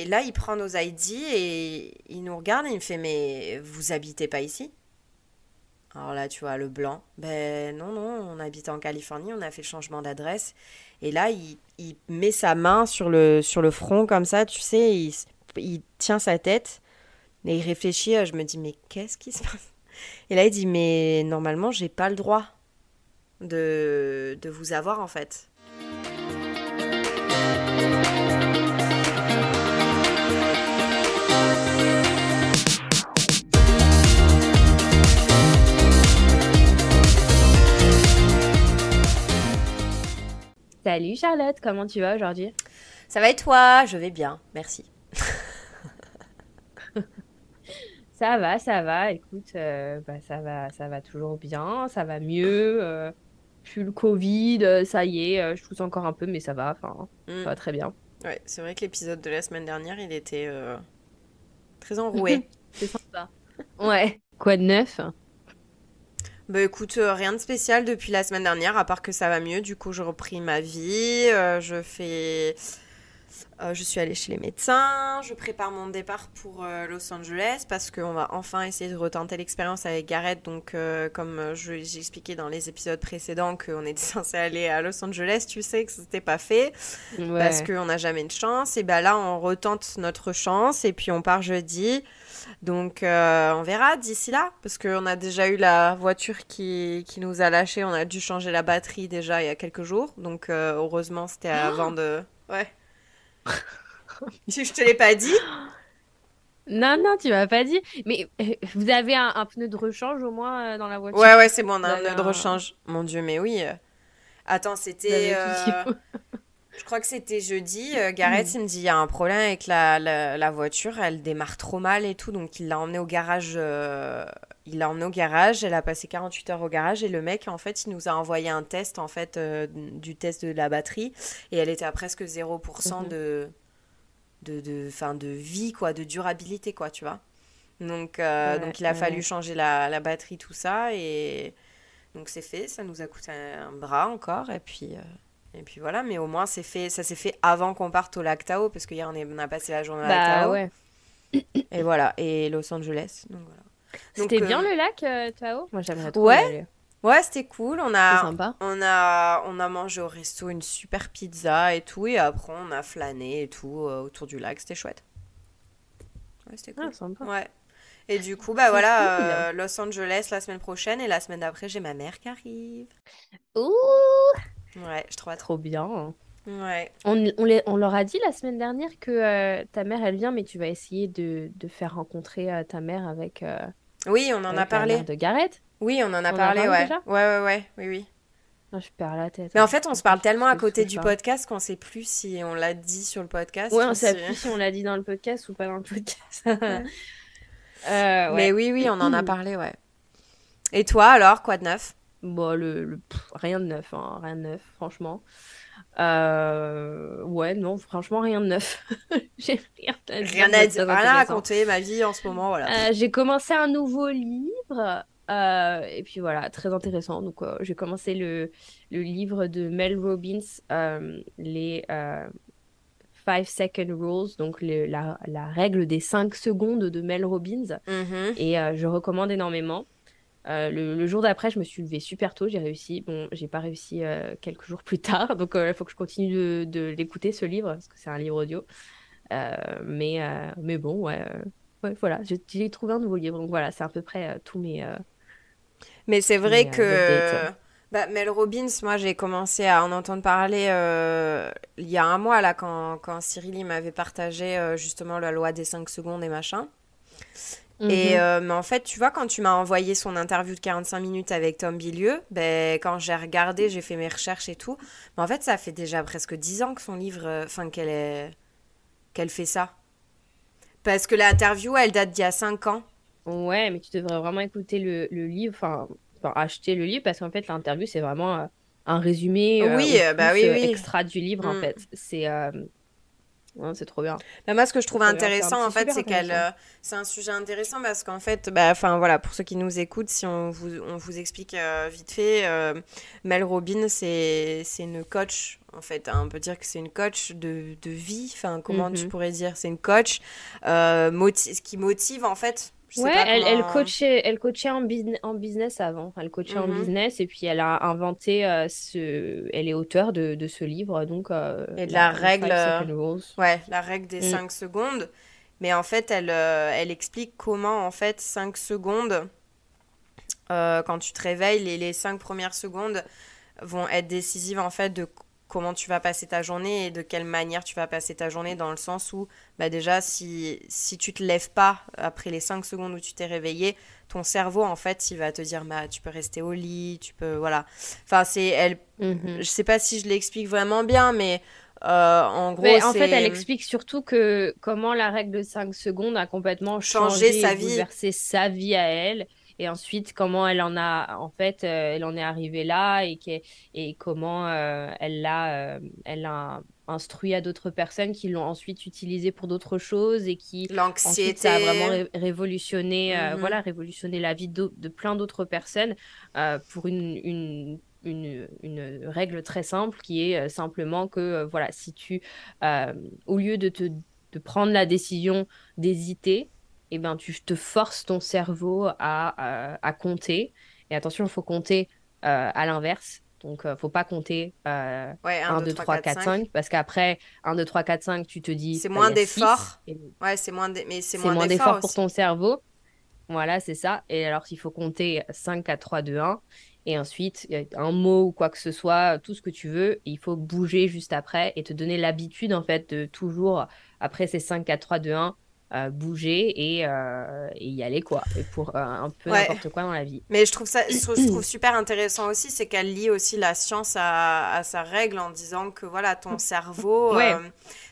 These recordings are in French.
et là, il prend nos ID et il nous regarde et il me fait Mais vous habitez pas ici? Alors là, tu vois, le blanc. Ben non, non, on habite en Californie, on a fait le changement d'adresse. Et là, il, il met sa main sur le, sur le front comme ça, tu sais, il, tient sa tête et il réfléchit. Je me dis Mais qu'est-ce qui se passe? Et là, il dit Mais normalement, j'ai pas le droit de, de vous avoir en fait. Salut Charlotte, comment tu vas aujourd'hui? Ça va et toi? Je vais bien, merci. ça va, ça va. Écoute, euh, bah, ça va, ça va toujours bien, ça va mieux. Euh, plus le Covid, euh, ça y est, je tousse encore un peu, mais ça va. Enfin, ça Mm. va très bien. Ouais, c'est vrai que l'épisode de la semaine dernière, il était euh, très enroué. C'est sympa. Ouais. Quoi de neuf? Bah écoute, euh, rien de spécial depuis la semaine dernière, à part que ça va mieux. Du coup, je repris ma vie. euh, je fais. Euh, je suis allée chez les médecins. Je prépare mon départ pour euh, Los Angeles parce qu'on va enfin essayer de retenter l'expérience avec Gareth. Donc, euh, comme j'ai expliqué dans les épisodes précédents qu'on était censé aller à Los Angeles, tu sais que c'était pas fait. parce qu'on n'a jamais de chance. Et ben là, on retente notre chance et puis on part jeudi. Donc, on verra d'ici là, parce qu'on a déjà eu la voiture qui, qui nous a lâché. On a dû changer la batterie déjà il y a quelques jours. Donc, heureusement, c'était avant de. Ouais. Si je te l'ai pas dit. Non, non, tu m'as pas dit. Mais euh, vous avez un, un pneu de rechange au moins euh, dans la voiture? Ouais, ouais, c'est bon, on a un nœud de rechange. Mon Dieu, mais oui. euh. Attends, c'était. euh. Je crois que c'était jeudi. euh, Gareth, il me dit il y a un problème avec la, la, la voiture, elle démarre trop mal et tout. Donc il l'a emmenée au garage. Il l'a emmenée au garage. Elle a passé 48 heures au garage et le mec, en fait, il nous a envoyé un test en fait euh, du test de la batterie et elle était à presque 0% Mhm. de de de, fin, de vie quoi, de durabilité quoi, tu vois. Donc euh, Ouais, donc il a ouais, fallu changer la, la batterie tout ça et donc c'est fait. Ça nous a coûté un, un bras encore et puis. euh, et puis voilà, mais au moins c'est fait, ça s'est fait avant qu'on parte au lac Tao, parce qu'hier on, est- on a passé la journée au lac Bah Tao. ouais. Et voilà, et Los Angeles. Donc voilà. C'était euh, bien le lac, euh, Tao? Moi j'aimerais trop Ouais. y aller. Ouais, c'était cool. On a, sympa. on a, on a mangé au resto une super pizza et tout, et après on a flâné et tout euh, autour du lac. C'était chouette. Ouais, c'était cool. Ah, sympa. Ouais. Et du coup, bah voilà, cool. euh, Los Angeles la semaine prochaine, et la semaine d'après, j'ai ma mère qui arrive. Ouh, Ouais, je trouve trop. trop bien. Ouais. On, on, les- on leur a dit la semaine dernière que euh, ta mère elle vient, mais tu vas essayer de, de faire rencontrer euh, ta mère avec, euh, Oui, on en a parlé. de Gareth. Oui, on en a On en a parlé, parlé ouais. déjà Ouais, ouais, ouais, oui, oui. Ah, je perds la tête. Mais en fait, on se parle tellement à côté du parle. podcast qu'on sait plus si on l'a dit sur le podcast. Ouais, ou on sait plus si on l'a dit dans le podcast ou pas dans le podcast. Ouais. Euh, Mais oui, oui, on en a parlé, ouais. Et toi, alors, quoi de neuf? Bon, le, le- pff, rien de neuf, hein, rien de neuf, franchement. Euh, ouais, non, franchement, rien de neuf. J'ai rien à dire Rien à dire, rien à raconter, ma vie en ce moment, voilà. Euh, j'ai commencé un nouveau livre, euh, et puis voilà, très intéressant. Donc, j'ai commencé le, le livre de Mel Robbins, les euh, Five Second Rules, donc le- la, la règle des 5 secondes de Mel Robbins. Mhm. Et je recommande énormément. Euh, le, le jour d'après, je me suis levée super tôt, j'ai réussi. Bon, j'ai pas réussi euh, quelques jours plus tard, donc euh, il faut que je continue de, de l'écouter, ce livre, parce que c'est un livre audio. Mais, mais bon, ouais, ouais, voilà, j'ai trouvé un nouveau livre, donc voilà, c'est à peu près tous mes... Mais c'est vrai que bah, Mel Robbins, moi j'ai commencé à en entendre parler il y a un mois là quand, quand Cyril il m'avait partagé justement la loi des 5 secondes et machin. Et mhm. euh, mais en fait, tu vois, quand tu m'as envoyé son interview de 45 minutes avec Tom Bilieu, ben, quand j'ai regardé, j'ai fait mes recherches et tout. Mais en fait, ça fait déjà presque 10 ans que son livre, euh, enfin, qu'elle est... qu'elle fait ça. Parce que l'interview, elle date d'il y a 5 ans. Ouais, mais tu devrais vraiment écouter le, le livre, enfin, acheter le livre, parce qu'en fait, l'interview, c'est vraiment euh, un résumé Oui, ou bah oui. extra du livre, en Mm. fait. C'est... euh, c'est trop bien. Bah, moi, ce que je trouve intéressant, en fait, c'est qu'elle. Euh, c'est un sujet intéressant parce qu'en fait, bah, voilà, pour ceux qui nous écoutent, si on vous, on vous explique euh, vite fait, euh, Mel Robin, c'est une coach, en fait. Hein. on peut dire que c'est une coach de, de vie. Enfin, comment tu mhm. pourrais dire? C'est une coach ce qui motive, en fait, ouais, elle, elle, coachait, elle coachait en, en business avant. Elle coachait en mhm. business et puis elle a inventé euh, ce. Elle est auteure de, de ce livre, donc. Euh, et de la, règle. Ouais, la règle des 5 mm. secondes. Mais en fait, elle, euh, elle explique comment, en fait, 5 secondes, quand tu te réveilles, les, les 5 premières secondes vont être décisives, en fait, de comment tu vas passer ta journée et de quelle manière tu vas passer ta journée dans le sens où bah déjà si, si tu te lèves pas après les 5 secondes où tu t'es réveillé ton cerveau en fait il va te dire bah tu peux rester au lit tu peux voilà. Enfin c'est elle mhm. je sais pas si je l'explique vraiment bien mais euh, en gros, en fait, elle explique surtout que comment la règle de 5 secondes a complètement changé, sa vie, sa vie à elle et ensuite comment elle en a en fait euh, elle en est arrivée là et, et comment euh, elle l'a euh, elle a instruit à d'autres personnes qui l'ont ensuite utilisé pour d'autres choses et qui l'anxiété ça a vraiment révolutionné mm-hmm. voilà révolutionné la vie de, de plein d'autres personnes pour une, une une, une, règle très simple qui est simplement que voilà si tu au lieu de te de prendre la décision d'hésiter eh ben, tu te forces ton cerveau à, à, compter. Et attention, il faut compter euh, à l'inverse. Donc, il ne faut pas compter 1, 2, 3, 4, 5. parce qu'après 1, 2, 3, 4, 5, tu te dis. C'est moins d'effort. Ouais, c'est moins mais c'est moins d'effort pour ton cerveau. Voilà, c'est ça. Et alors, il faut compter 5, 4, 3, 2, 1. Et ensuite, un mot ou quoi que ce soit, tout ce que tu veux, il faut bouger juste après et te donner l'habitude, en fait, de toujours, après ces 5, 4, 3, 2, 1, bouger euh, et, y aller quoi. Et pour euh, un peu n'importe quoi dans la vie. Mais je trouve ça je trouve, super intéressant aussi c'est qu'elle lie aussi la science à, sa règle en disant que voilà ton cerveau euh,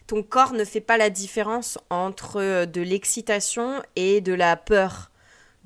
ton corps ne fait pas la différence entre de l'excitation et de la peur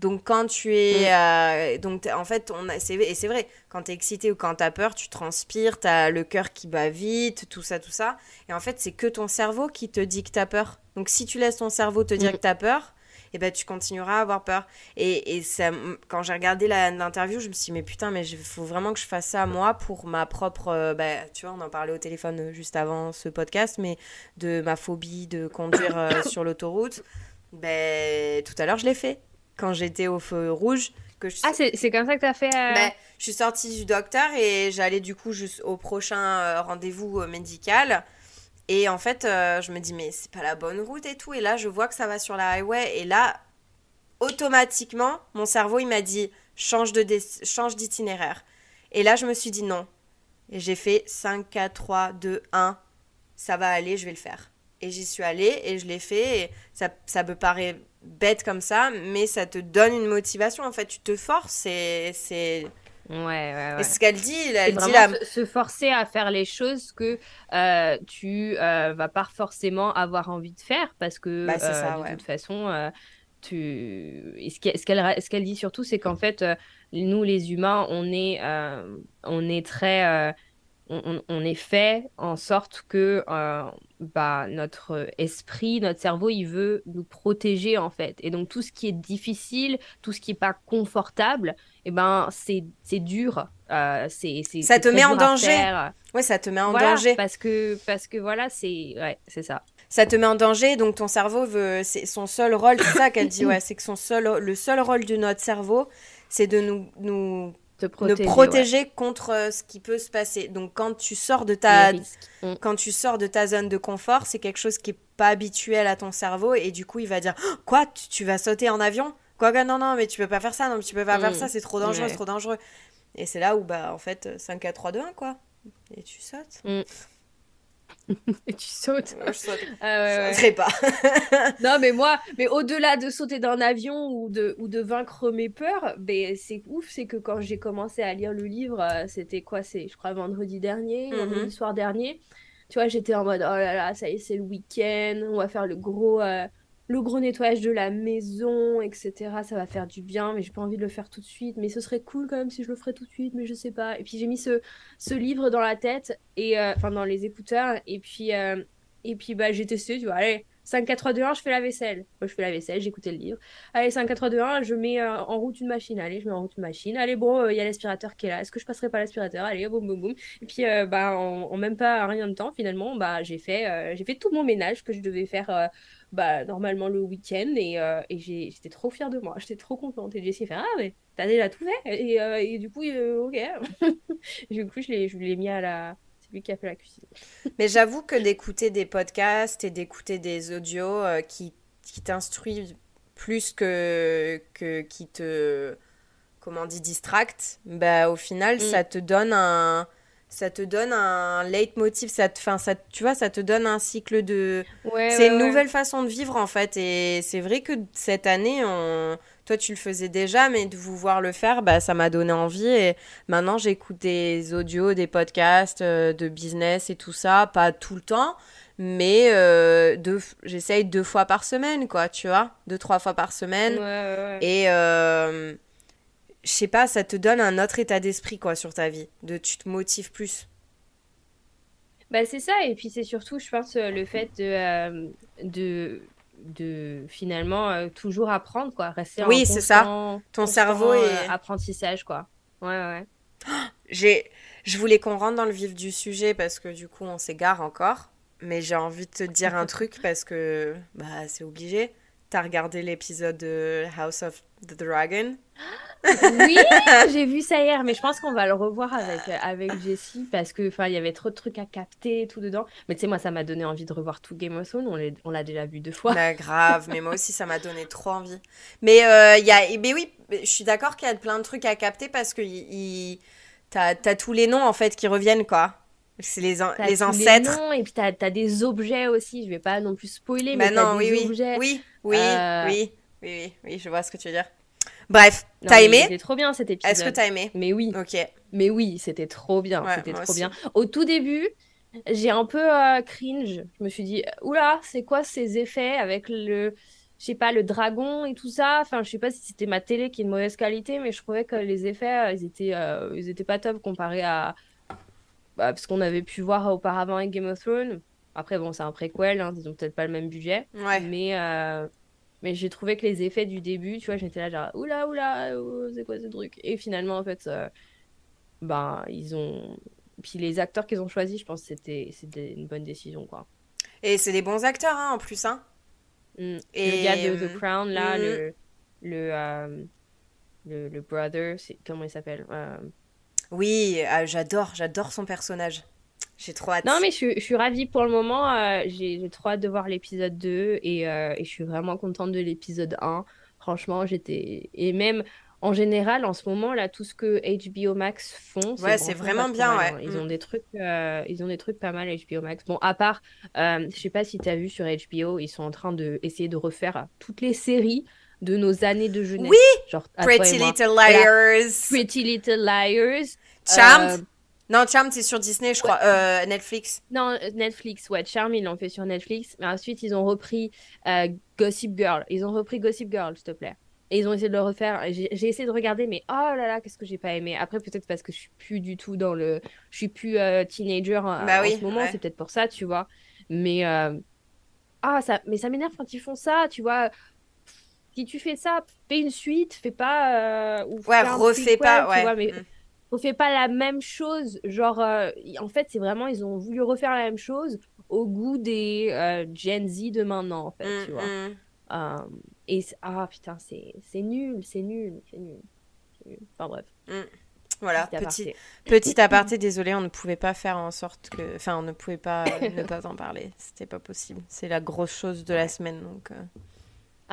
donc quand tu es mm. donc en fait on a, et c'est vrai quand tu es excité ou quand tu as peur tu transpires tu as le cœur qui bat vite tout ça tout ça et en fait c'est que ton cerveau qui te dit que tu as peur donc si tu laisses ton cerveau te dire mm. que tu as peur, eh ben, tu continueras à avoir peur. Et, et ça, quand j'ai regardé l'interview, je me suis dit, mais putain, mais il faut vraiment que je fasse ça moi pour ma propre. Euh, bah, tu vois, on en parlait au téléphone euh, juste avant ce podcast, mais de ma phobie de conduire euh, sur l'autoroute. Ben, tout à l'heure, je l'ai fait. Quand j'étais au feu rouge. Que je... Ah, c'est comme ça que tu as fait. Ben, je suis sortie du docteur et j'allais du coup au prochain rendez-vous médical. Et en fait, euh, je me dis, mais c'est pas la bonne route et tout. Et là, je vois que ça va sur la highway. Et là, automatiquement, mon cerveau, il m'a dit, change d'itinéraire. Et là, je me suis dit non. Et j'ai fait 5, 4, 3, 2, 1. Ça va aller, je vais le faire. Et j'y suis allée et je l'ai fait. Et ça, ça me paraît bête comme ça, mais ça te donne une motivation. En fait, tu te forces et c'est Ouais, ouais, ouais. Et ce qu'elle dit, elle dit la... se, forcer à faire les choses que euh, tu euh, vas pas forcément avoir envie de faire parce que bah, euh, de toute façon, euh, tu... ce qu'elle ce qu'elle dit surtout, c'est qu'en fait, nous les humains, on est, on est très on, est fait en sorte que euh, bah, notre esprit, notre cerveau, il veut nous protéger en fait. Et donc tout ce qui est difficile, tout ce qui n'est pas confortable, eh ben, c'est dur. Euh, c'est, ça te met en danger. Ouais, ça te met en danger. Parce que, parce que voilà, c'est ouais, c'est ça. Ça te met en danger, donc ton cerveau veut, c'est son seul rôle, c'est ça qu'elle dit, ouais, c'est que son seul, le seul rôle de notre cerveau, c'est de nous, nous protéger, protéger contre euh, ce qui peut se passer. Donc quand tu sors de ta mm. quand tu sors de ta zone de confort, c'est quelque chose qui est pas habituel à ton cerveau et du coup il va dire oh, quoi? Tu, vas sauter en avion? Quoi non non mais tu peux pas faire ça non mais tu peux pas faire mm. ça c'est trop dangereux c'est trop dangereux et c'est là où bah en fait 5 4 3 2 1 quoi et tu sautes. Mm. et tu sautes. Moi, je saute. Ah, ouais, pas. non, mais moi, mais au-delà de sauter d'un avion ou de, ou de vaincre mes peurs, ben, c'est ouf, c'est que quand j'ai commencé à lire le livre, euh, c'était quoi C'est, je crois, vendredi dernier, mm vendredi soir dernier. Tu vois, j'étais en mode, oh là là, ça y est, c'est le week-end, on va faire le gros. Euh, le gros nettoyage de la maison, etc. Ça va faire du bien, mais j'ai pas envie de le faire tout de suite. Mais ce serait cool quand même si je le ferais tout de suite, mais je sais pas. Et puis j'ai mis ce, livre dans la tête, et euh, enfin dans les écouteurs, et puis euh, Et puis, bah, j'ai testé, tu vois, allez, 5, 4, 3, 2, 1, je fais la vaisselle. Moi, je fais la vaisselle, j'écoutais le livre. Allez, 5, 4, 3, 2, 1, je mets euh, en route une machine. Allez, je mets en route une machine. Allez, bon, euh, il y a l'aspirateur qui est là. Est-ce que je passerai pas l'aspirateur? Allez, boum, boum, boum. Et puis, euh, bah, en, même pas rien de temps, finalement, bah, j'ai fait, j'ai fait tout mon ménage que je devais faire bah, normalement le week-end. Et, j'étais trop fière de moi. J'étais trop contente. Et Jessie fait Ah, mais t'as déjà tout fait? Et, et, du coup, ok. du coup, je l'ai mis à la lui qui a fait la cuisine. Mais j'avoue que d'écouter des podcasts et d'écouter des audios euh, qui, qui t'instruisent plus que, que qui te comment on dit distractent, bah au final mm. ça te donne un ça te donne un leitmotiv, ça te, fin, ça, tu vois, ça te donne un cycle de... c'est une nouvelle façon de vivre en fait. Et c'est vrai que cette année, on, toi, tu le faisais déjà, mais de vous voir le faire, bah, ça m'a donné envie. Et maintenant, j'écoute des audios, des podcasts euh, de business et tout ça, pas tout le temps, mais euh, j'essaye deux fois par semaine, quoi, tu vois, deux, trois fois par semaine. et euh, je sais pas, ça te donne un autre état d'esprit, quoi, sur ta vie. De, tu te motives plus. Bah, c'est ça, et puis c'est surtout, je pense, le fait de, de de finalement euh, toujours apprendre quoi. Rester oui c'est ça. ton cerveau est euh, apprentissage quoi. Ouais ouais. J'ai je voulais qu'on rentre dans le vif du sujet parce que du coup on s'égare encore. Mais j'ai envie de te dire un truc parce que bah c'est obligé t'as regardé l'épisode de House of the Dragon? Oui, j'ai vu ça hier, mais je pense qu'on va le revoir avec, avec Jessie parce que il y avait trop de trucs à capter tout dedans. Mais tu sais, moi, ça m'a donné envie de revoir tout Game of Thrones. On l'a déjà vu deux fois. Bah, grave, mais moi aussi, ça m'a donné trop envie. Mais euh, il y a, mais oui, je suis d'accord qu'il y a plein de trucs à capter parce que il, t'as as tous les noms en fait qui reviennent quoi. C'est les, les ancêtres. Et puis t'as as des objets aussi. Je vais pas non plus spoiler, bah mais t'as des oui, objets. Oui, oui, euh, oui, oui, oui, oui, je vois ce que tu veux dire. Bref, t'as aimé? C'était trop bien cet épisode. Est-ce que t'as aimé? Mais oui. Ok. Mais oui, c'était trop bien. c'était trop bien. Au tout début, j'ai un peu euh, cringe. Je me suis dit, oula, c'est quoi ces effets avec le, je sais pas, le dragon et tout ça? Enfin, je sais pas si c'était ma télé qui est de mauvaise qualité, mais je trouvais que les effets, euh, ils étaient, euh, ils étaient pas top comparé à bah, ce qu'on avait pu voir auparavant avec Game of Thrones. Après, bon, c'est un préquel, hein, ils ont peut-être pas le même budget. Ouais. Mais mais j'ai trouvé que les effets du début, tu vois, j'étais là genre oula oula, oh, c'est quoi ce truc? Et finalement, en fait, ben ils ont. Puis les acteurs qu'ils ont choisis, je pense que c'était c'était une bonne décision quoi. Et c'est des bons acteurs hein, en plus hein. Mm. Et le gars de The Crown là, mm. le le, euh, le, le brother, c'est comment il s'appelle euh, Oui, ah, j'adore, j'adore son personnage. J'ai trop hâte. Non, mais je, je, suis ravie pour le moment. Euh, j'ai trop hâte de voir l'épisode 2 et, euh, et, je suis vraiment contente de l'épisode 1. Franchement, j'étais. Et même en général, en ce moment, là, tout ce que HBO Max font. Ouais, c'est vraiment bien, ouais. Hein. Ils, ont mm. des trucs, euh, ils ont des trucs pas mal, HBO Max. Bon, à part, je sais pas si tu as vu sur HBO, ils sont en train d'essayer de, de refaire toutes les séries de nos années de jeunesse. Oui! Genre, Pretty Little Liars. Pretty Little Liars. Charmed? Non, Charm, c'est sur Disney, je crois. Euh, Netflix. Non, Netflix, ouais. Charm, ils l'ont fait sur Netflix. Mais ensuite, ils ont repris euh, Gossip Girl. Ils ont repris Gossip Girl, s'il te plaît. Et ils ont essayé de le refaire. J'ai essayé de regarder, mais oh là là, qu'est-ce que j'ai pas aimé. Après, peut-être parce que je suis plus du tout dans le. Je suis plus euh, teenager bah en ce moment. C'est peut-être pour ça, tu vois. Mais. Ah, ça, mais ça m'énerve quand ils font ça, tu vois si tu fais ça, fais une suite, fais pas. ou ouais, refais pas, ouais. vois, mais mm on fait pas la même chose. Genre, euh, en fait, c'est vraiment, ils ont voulu refaire la même chose au goût des euh, Gen Z de maintenant, en fait, mm, tu vois. Mm. Euh, et ah putain, c'est nul, c'est nul, c'est nul, nul. Enfin bref. Voilà, petit aparté. petit, aparté, désolé, on ne pouvait pas faire en sorte que. Enfin, on ne pouvait pas ne pas en parler. C'était pas possible. C'est la grosse chose de la semaine, donc.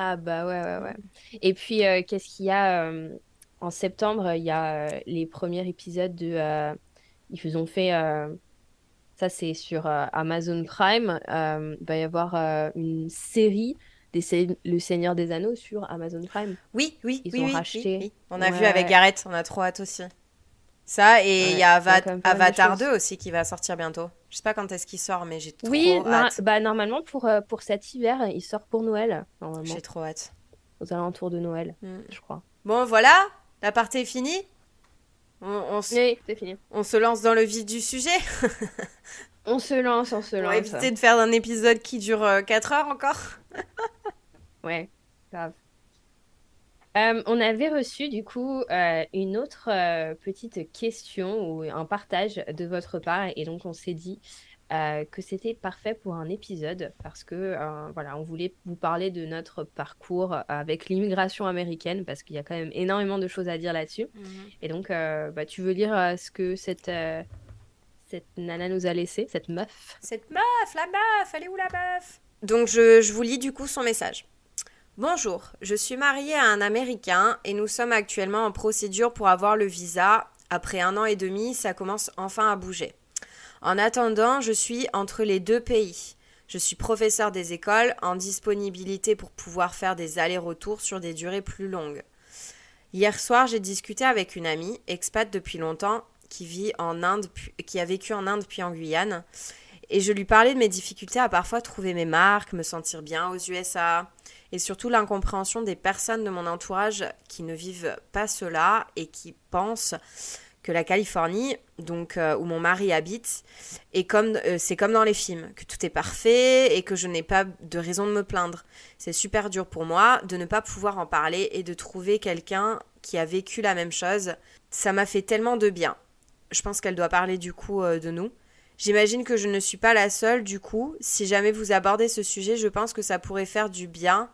Ah bah ouais, ouais, ouais. Et puis, qu'est-ce qu'il y a en septembre, il y a euh, les premiers épisodes de. Euh, ils ont fait. Euh, ça, c'est sur Amazon Prime. il va y avoir une série des Le Seigneur des Anneaux sur Amazon Prime. Oui, oui, Ils ont racheté. On a vu avec Gareth, on a trop hâte aussi. Ça, et il y a Avatar 2 aussi qui va sortir bientôt. Je sais pas quand est-ce qu'il sort, mais j'ai trop oui, hâte. Oui, bah, normalement, pour, pour cet hiver, il sort pour Noël. J'ai trop hâte. Aux alentours de Noël, mm. je crois. Bon, voilà, la partie est finie on, Oui, c'est fini. On se lance dans le vif du sujet On se lance, on se On lance. va éviter de faire un épisode qui dure 4 heures encore. Ouais, grave. Euh, on avait reçu du coup euh, une autre euh, petite question ou un partage de votre part et donc on s'est dit euh, que c'était parfait pour un épisode parce que euh, voilà, on voulait vous parler de notre parcours avec l'immigration américaine parce qu'il y a quand même énormément de choses à dire là-dessus. Et donc, euh, bah, tu veux lire euh, ce que cette, euh, cette nana nous a laissé, cette meuf? Cette meuf, la meuf, elle est où la meuf? Donc je, je vous lis du coup son message. Bonjour, je suis mariée à un Américain et nous sommes actuellement en procédure pour avoir le visa. Après un an et demi, ça commence enfin à bouger. En attendant, je suis entre les deux pays. Je suis professeur des écoles en disponibilité pour pouvoir faire des allers-retours sur des durées plus longues. Hier soir, j'ai discuté avec une amie, expat depuis longtemps, qui vit en Inde, qui a vécu en Inde puis en Guyane, et je lui parlais de mes difficultés à parfois trouver mes marques, me sentir bien aux USA, et surtout l'incompréhension des personnes de mon entourage qui ne vivent pas cela et qui pensent que la Californie, donc euh, où mon mari habite, comme euh, c'est comme dans les films, que tout est parfait et que je n'ai pas de raison de me plaindre. C'est super dur pour moi de ne pas pouvoir en parler et de trouver quelqu'un qui a vécu la même chose. Ça m'a fait tellement de bien. Je pense qu'elle doit parler du coup euh, de nous. J'imagine que je ne suis pas la seule, du coup. Si jamais vous abordez ce sujet, je pense que ça pourrait faire du bien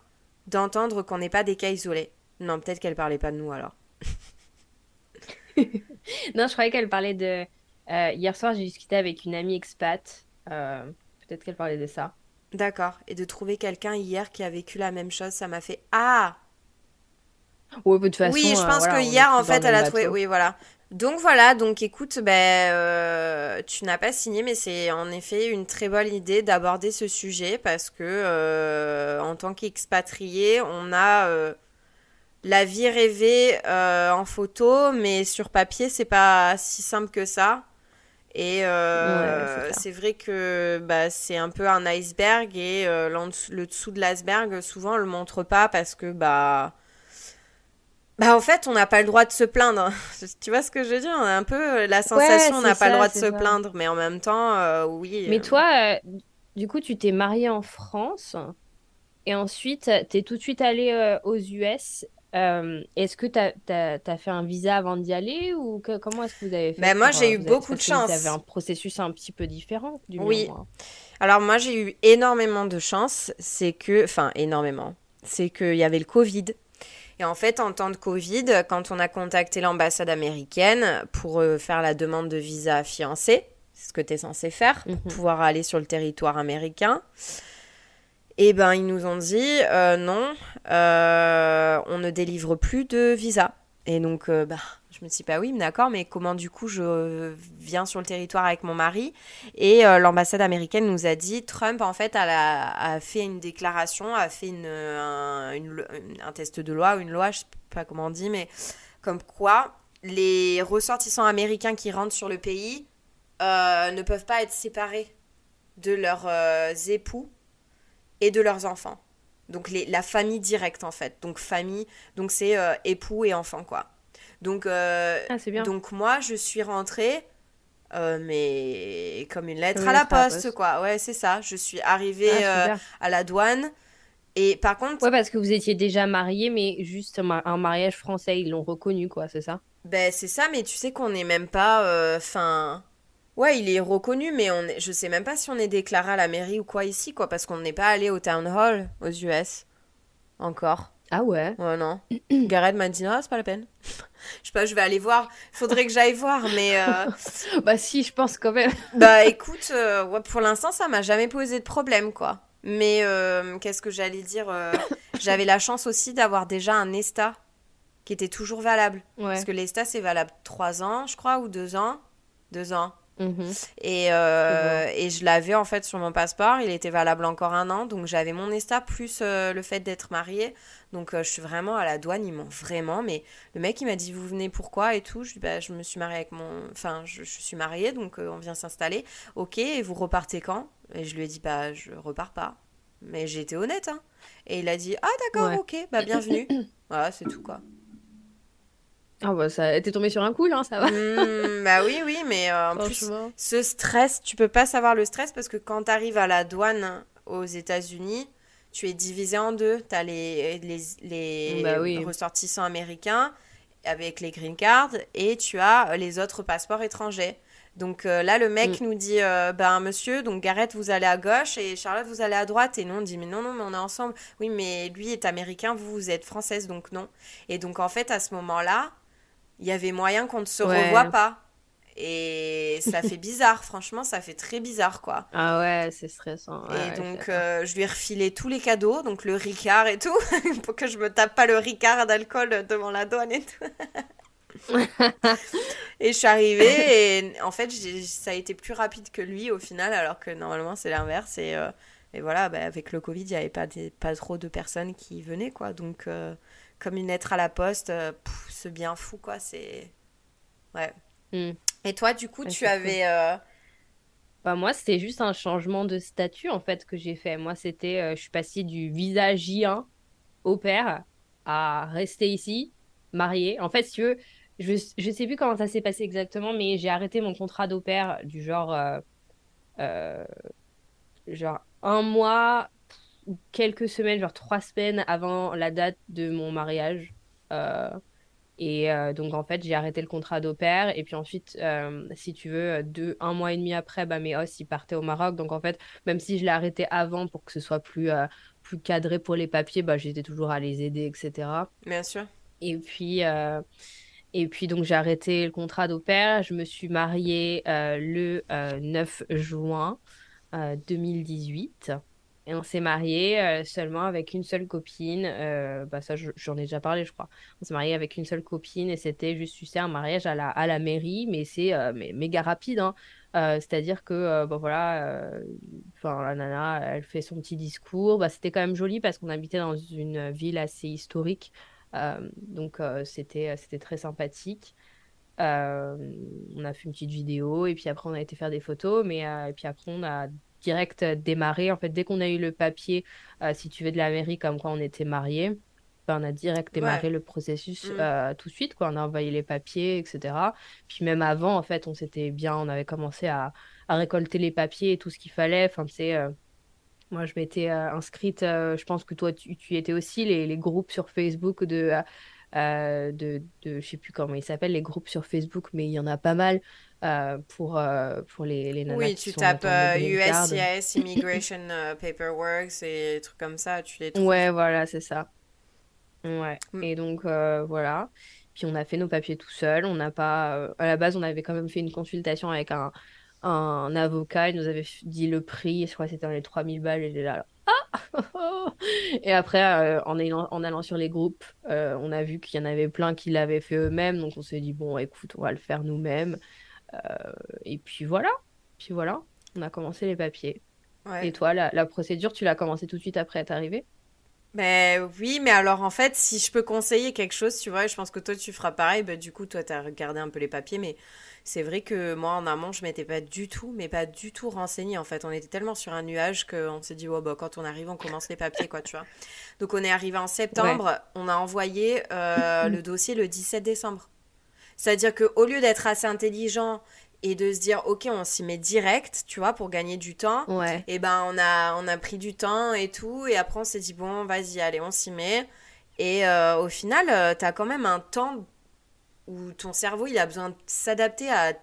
d'entendre qu'on n'est pas des cas isolés. Non, peut-être qu'elle parlait pas de nous alors. Non, je croyais qu'elle parlait de... euh, hier soir, j'ai discuté avec une amie expat. Euh, peut-être qu'elle parlait de ça. D'accord. Et de trouver quelqu'un hier qui a vécu la même chose, ça m'a fait Ah Ouais, de toute façon, Oui, je euh, pense voilà, que hier, en fait, le elle a trouvé. Oui, voilà. Donc voilà, donc écoute, ben, euh, tu n'as pas signé, mais c'est en effet une très bonne idée d'aborder ce sujet parce que euh, en tant qu'expatrié, on a euh, la vie rêvée en photo, mais sur papier, c'est pas si simple que ça. Et Ouais, c'est vrai que bah, c'est un peu un iceberg et le dessous de l'iceberg, souvent, on le montre pas parce que bah bah en fait, on n'a pas le droit de se plaindre. Tu vois ce que je veux dire? On a un peu la sensation, on n'a pas le droit de se ça. plaindre, mais en même temps, euh, oui. Mais euh, toi, euh, du coup, tu t'es mariée en France et ensuite, t'es tout de suite allée euh, aux US. Euh, est-ce que t'as, t'as, t'as fait un visa avant d'y aller ou que- comment est-ce que vous avez fait Ben, moi, j'ai euh, eu beaucoup de que vous chance. avez un processus un petit peu différent du Oui. moi. Alors moi, j'ai eu énormément de chance. C'est que, enfin, énormément. C'est qu'il y avait le Covid. Et en fait, en temps de Covid, quand on a contacté l'ambassade américaine pour euh, faire la demande de visa fiancé, c'est ce que tu es censé faire pour Mhm. pouvoir aller sur le territoire américain, et ben ils nous ont dit euh, non, euh, on ne délivre plus de visa. Et donc, bah, je me suis dit, bah oui, d'accord, mais comment du coup je viens sur le territoire avec mon mari Et euh, l'ambassade américaine nous a dit, Trump en fait a, fait une déclaration, a fait un, test de loi, ou une loi, je sais pas comment on dit, mais comme quoi les ressortissants américains qui rentrent sur le pays euh, ne peuvent pas être séparés de leurs euh, époux et de leurs enfants. Donc la famille directe en fait. Donc famille, donc c'est époux et enfants quoi. Donc, euh, Ah, bien. donc moi je suis rentrée, euh, mais comme une lettre Comme à la lettre à la poste, quoi. Ouais c'est ça. Je suis arrivée Ah, euh, à la douane et par contre, Ouais, parce que vous étiez déjà mariés, mais juste un mariage français, ils l'ont reconnu, quoi, c'est ça? ben c'est ça. Mais tu sais qu'on n'est même pas, enfin. Ouais, il est reconnu, mais on est, je sais même pas si on est déclaré à la mairie ou quoi ici, quoi, parce qu'on n'est pas allé au town hall aux US encore. Ah ouais. Ouais, non. Gareth m'a dit, non, c'est pas la peine. Je sais pas, je vais aller voir. Faudrait que j'aille voir, mais euh, Bah si, je pense quand même. bah écoute, euh, ouais, pour l'instant, ça m'a jamais posé de problème, quoi. Mais euh, qu'est-ce que j'allais dire J'avais la chance aussi d'avoir déjà un ESTA qui était toujours valable. Ouais. Parce que l'ESTA, c'est valable 3 ans, je crois, ou 2 ans. 2 ans. Mhm. Et, euh, et je l'avais en fait sur mon passeport, il était valable encore un an, donc j'avais mon ESTA plus euh, le fait d'être mariée. Donc euh, je suis vraiment à la douane, ils m'ont vraiment. Mais le mec il m'a dit vous venez pourquoi et tout. Je dis bah je me suis mariée avec mon, enfin je, je suis mariée donc on vient s'installer. Ok et vous repartez quand? Et je lui ai dit bah je repars pas. Mais j'ai été honnête hein. Et il a dit ah d'accord Ouais. ok bah bienvenue. voilà c'est tout quoi. Ah bah ça, t'es tombé sur un coup, hein, ça va. Mmh, bah oui, oui, mais euh, en plus, ce stress, tu peux pas savoir le stress parce que quand tu arrives à la douane aux États-Unis, tu es divisé en deux. Tu as les, les, les Bah oui. ressortissants américains avec les green cards et tu as les autres passeports étrangers. Donc euh, là, le mec nous dit, euh, ben monsieur, donc Gareth, vous allez à gauche et Charlotte, vous allez à droite. Et nous, on dit, mais non, non, mais on est ensemble. Oui, mais lui est américain, vous, vous êtes française, donc non. Et donc en fait, à ce moment-là, il y avait moyen qu'on ne se Ouais. revoie pas. Et ça fait bizarre, franchement, ça fait très bizarre, quoi. Ah ouais, c'est stressant. Ouais, Et ouais, donc, euh, je lui ai refilé tous les cadeaux, donc le Ricard et tout, pour que je me tape pas le Ricard d'alcool devant la douane et tout. Et je suis arrivée et en fait, ça a été plus rapide que lui au final, alors que normalement c'est l'inverse. Et, euh, et voilà, bah, avec le Covid, il n'y avait pas, des- pas trop de personnes qui venaient, quoi. Donc, euh, comme une lettre à la poste, euh, c'est bien fou, quoi. C'est. Ouais. Hmm. Et toi, du coup, Ouais, tu c'est cool. avais. euh, Bah moi, c'était juste un changement de statut en fait que j'ai fait. Moi, c'était, euh, je suis passée du visa J1 au pair à rester ici, mariée. En fait, si tu veux, je, je sais plus comment ça s'est passé exactement, mais j'ai arrêté mon contrat d'au pair du genre, euh, genre un mois quelques semaines, genre trois semaines avant la date de mon mariage. Euh, et euh, donc, en fait, j'ai arrêté le contrat d'au pair. Et puis ensuite, euh, si tu veux, deux, un mois et demi après, bah, mes os, ils partaient au Maroc. Donc, en fait, même si je l'ai arrêté avant pour que ce soit plus, plus cadré pour les papiers, bah, j'étais toujours à les aider, etc. Bien sûr. Et puis, et puis donc, j'ai arrêté le contrat d'au pair. Je me suis mariée le euh, 9 juin euh, 2018. Et on s'est mariés euh, seulement avec une seule copine. Euh, bah ça, je- j'en ai déjà parlé, je crois. On s'est mariés avec une seule copine et c'était juste, tu un mariage à la, à la mairie, mais c'est euh, méga rapide. Hein. Euh, c'est-à-dire que, bah, voilà, enfin, la nana, elle fait son petit discours. Bah, c'était quand même joli parce qu'on habitait dans une ville assez historique. Donc, c'était, c'était très sympathique. On a fait une petite vidéo et puis après on a été faire des photos, mais et puis après on a direct euh, démarré. En fait, dès qu'on a eu le papier, euh, si tu veux, de la mairie, comme quoi on était mariés, ben, on a direct démarré Ouais. le processus Mm. euh, tout de suite, quoi. On a envoyé les papiers, etc. Puis même avant, en fait, on s'était bien, on avait commencé à, à récolter les papiers et tout ce qu'il fallait. Enfin, tu sais, euh, moi, je m'étais euh, inscrite, je pense que toi, tu, tu y étais aussi, les, les groupes sur Facebook de, euh, de, de, je sais plus comment ils s'appellent, les groupes sur Facebook, mais il y en a pas mal euh, pour, euh, pour les, les nanas Oui, qui tu sont tapes. USCIS Immigration Paperwork et trucs comme ça, tu les trouves. Ouais, voilà, c'est ça. Ouais. Mm. Et donc, voilà. Puis on a fait nos papiers tout seul. On n'a pas. à la base, on avait quand même fait une consultation avec un, un avocat. Il nous avait dit le prix. Je crois que c'était dans les 3000 balles. Et là! Et après, euh, en allant, en allant sur les groupes, euh, on a vu qu'il y en avait plein qui l'avaient fait eux-mêmes. Donc on s'est dit, bon, écoute, on va le faire nous-mêmes. Euh, et puis voilà. Puis voilà. On a commencé les papiers. Ouais. Et toi, la, la procédure, tu l'as commencé tout de suite après être arrivé? Mais oui, mais alors en fait, si je peux conseiller quelque chose, tu vois, je pense que toi tu feras pareil, bah, du coup, toi tu as regardé un peu les papiers, mais c'est vrai que moi en amont, je m'étais pas du tout, mais pas du tout renseignée en fait. On était tellement sur un nuage qu'on s'est dit, oh, bah, quand on arrive, on commence les papiers, quoi, tu vois. Donc on est arrivé en septembre, on a envoyé euh, le dossier le 17 décembre. C'est-à-dire qu'au lieu d'être assez intelligent et de se dire, ok, on s'y met direct, tu vois, pour gagner du temps, Ouais. et ben on a, on a pris du temps et tout, et après on s'est dit, bon, vas-y, allez, on s'y met. Et euh, au final, euh, t'as quand même un temps où ton cerveau, il a besoin de s'adapter à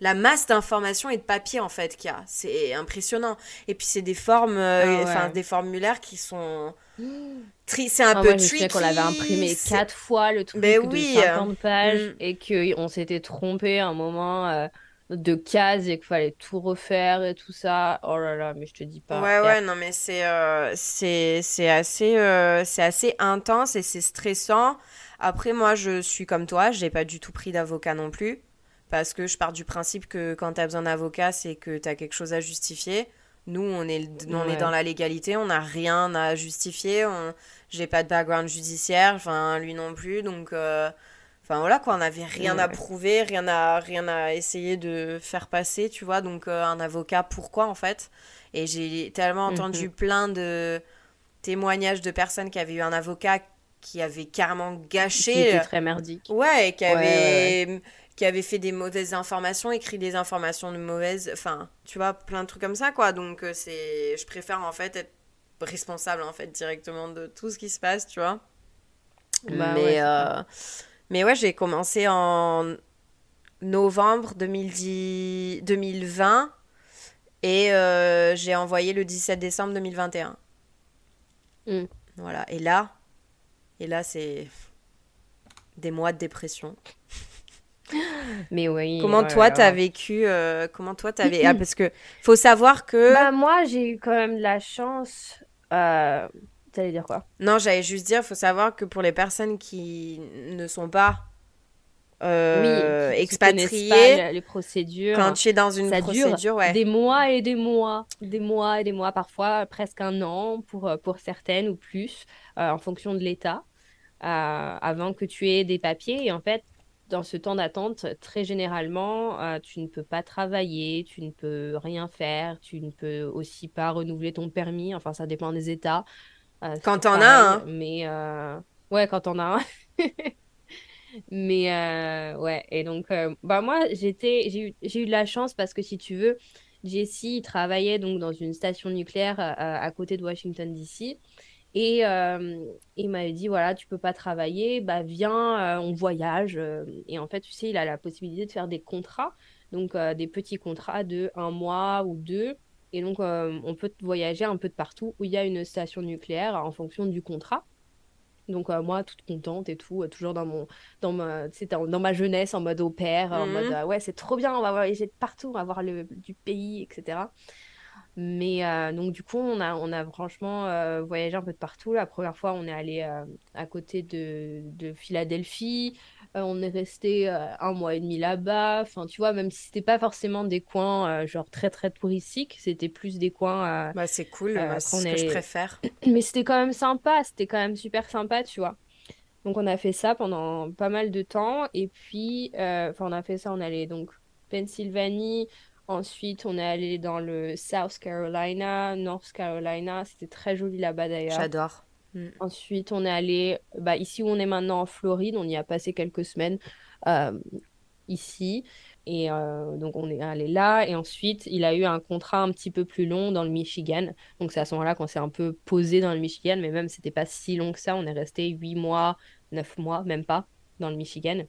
la masse d'informations et de papier, en fait, qu'il y a. C'est impressionnant. Et puis c'est des formes, euh, Ah ouais. des formulaires qui sont... tri- C'est un Ah, peu je souviens tricky. qu'on l'avait imprimé quatre fois le truc Ben de oui, 50 pages mm. et qu'on s'était trompé à un moment euh, de case et qu'il fallait tout refaire et tout ça. Oh là là, mais je te dis pas. Ouais, ouais, non, mais c'est euh, c'est assez, euh, c'est assez intense et c'est stressant. Après, moi, je suis comme toi, j'ai pas du tout pris d'avocat non plus. Parce que je pars du principe que quand tu as besoin d'avocat, c'est que tu as quelque chose à justifier. Nous, on est, on est dans la légalité, on n'a rien à justifier. On... J'ai pas de background judiciaire, enfin, lui non plus. Donc, euh, enfin voilà quoi, on n'avait rien à prouver, rien à, rien à essayer de faire passer, tu vois. Donc, euh, un avocat, pourquoi en fait? Et j'ai tellement entendu Mhm. plein de témoignages de personnes qui avaient eu un avocat qui avait carrément gâché. Qui était très merdique. Ouais, qui avait, qui avait fait des mauvaises informations, écrit des informations de mauvaises. Enfin, tu vois, plein de trucs comme ça, quoi. Donc, euh, c'est. Je préfère, en fait, être responsable, en fait, directement de tout ce qui se passe, tu vois. Bah mais, ouais, euh, mais ouais, j'ai commencé en novembre 2010... 2020 et euh, j'ai envoyé le 17 décembre 2021. Hmm. Voilà. Et là, et là, c'est des mois de dépression. Mais oui. Comment toi t'as vécu euh, Comment toi t'avais ah, Parce que faut savoir que. Bah moi j'ai eu quand même de la chance. Euh... T'allais dire quoi? Non, j'allais juste dire, faut savoir que pour les personnes qui ne sont pas euh, expatriées, les procédures. Quand tu es dans une procédure, ouais. Des mois et des mois, des mois et des mois, parfois presque un an pour pour certaines ou plus, euh, en fonction de l'État, euh, avant que tu aies des papiers. Et en fait, dans ce temps d'attente, très généralement, euh, tu ne peux pas travailler, tu ne peux rien faire, tu ne peux aussi pas renouveler ton permis. Enfin, ça dépend des États. quand t'en as un. Mais ouais, quand t'en as un. mais ouais, et donc, bah moi, j'étais, j'ai eu, j'ai eu de la chance parce que si tu veux, Jessie travaillait donc dans une station nucléaire à côté de Washington DC. Et euh, il m'avait dit voilà, tu peux pas travailler, bah viens, euh, on voyage. Euh. Et en fait, tu sais, il a la possibilité de faire des contrats, donc des petits contrats de un mois ou deux. Et donc, on peut voyager un peu de partout où il y a une station nucléaire en fonction du contrat. Donc moi, toute contente et tout, toujours dans mon, dans ma, dans ma jeunesse, en mode au pair, en mode mmh. ouais, c'est trop bien, on va voyager de partout, on va voir le, du pays, etc. Mais euh, donc, du coup, on a, on a franchement euh, voyagé un peu de partout. La première fois, on est allé euh, à côté de, de Philadelphie. on est resté un mois et demi là-bas. Enfin, tu vois, même si c'était pas forcément des coins genre très très touristiques, c'était plus des coins. bah, c'est cool, c'est ce que je préfère. Mais c'était quand même sympa, c'était quand même super sympa, tu vois. Donc, on a fait ça pendant pas mal de temps. Et puis, enfin, on a fait ça, on allait donc Pennsylvanie. Ensuite, on est allé dans le South Carolina, North Carolina. C'était très joli là-bas d'ailleurs. J'adore. Mm. Ensuite, on est allé bah, ici où on est maintenant en Floride. On y a passé quelques semaines euh, ici. Et euh, donc, on est allé là. Et ensuite, il a eu un contrat un petit peu plus long dans le Michigan. Donc, c'est à ce moment-là qu'on s'est un peu posé dans le Michigan. Mais même, c'était pas si long que ça. On est resté 8 mois, 9 mois, même pas, dans le Michigan.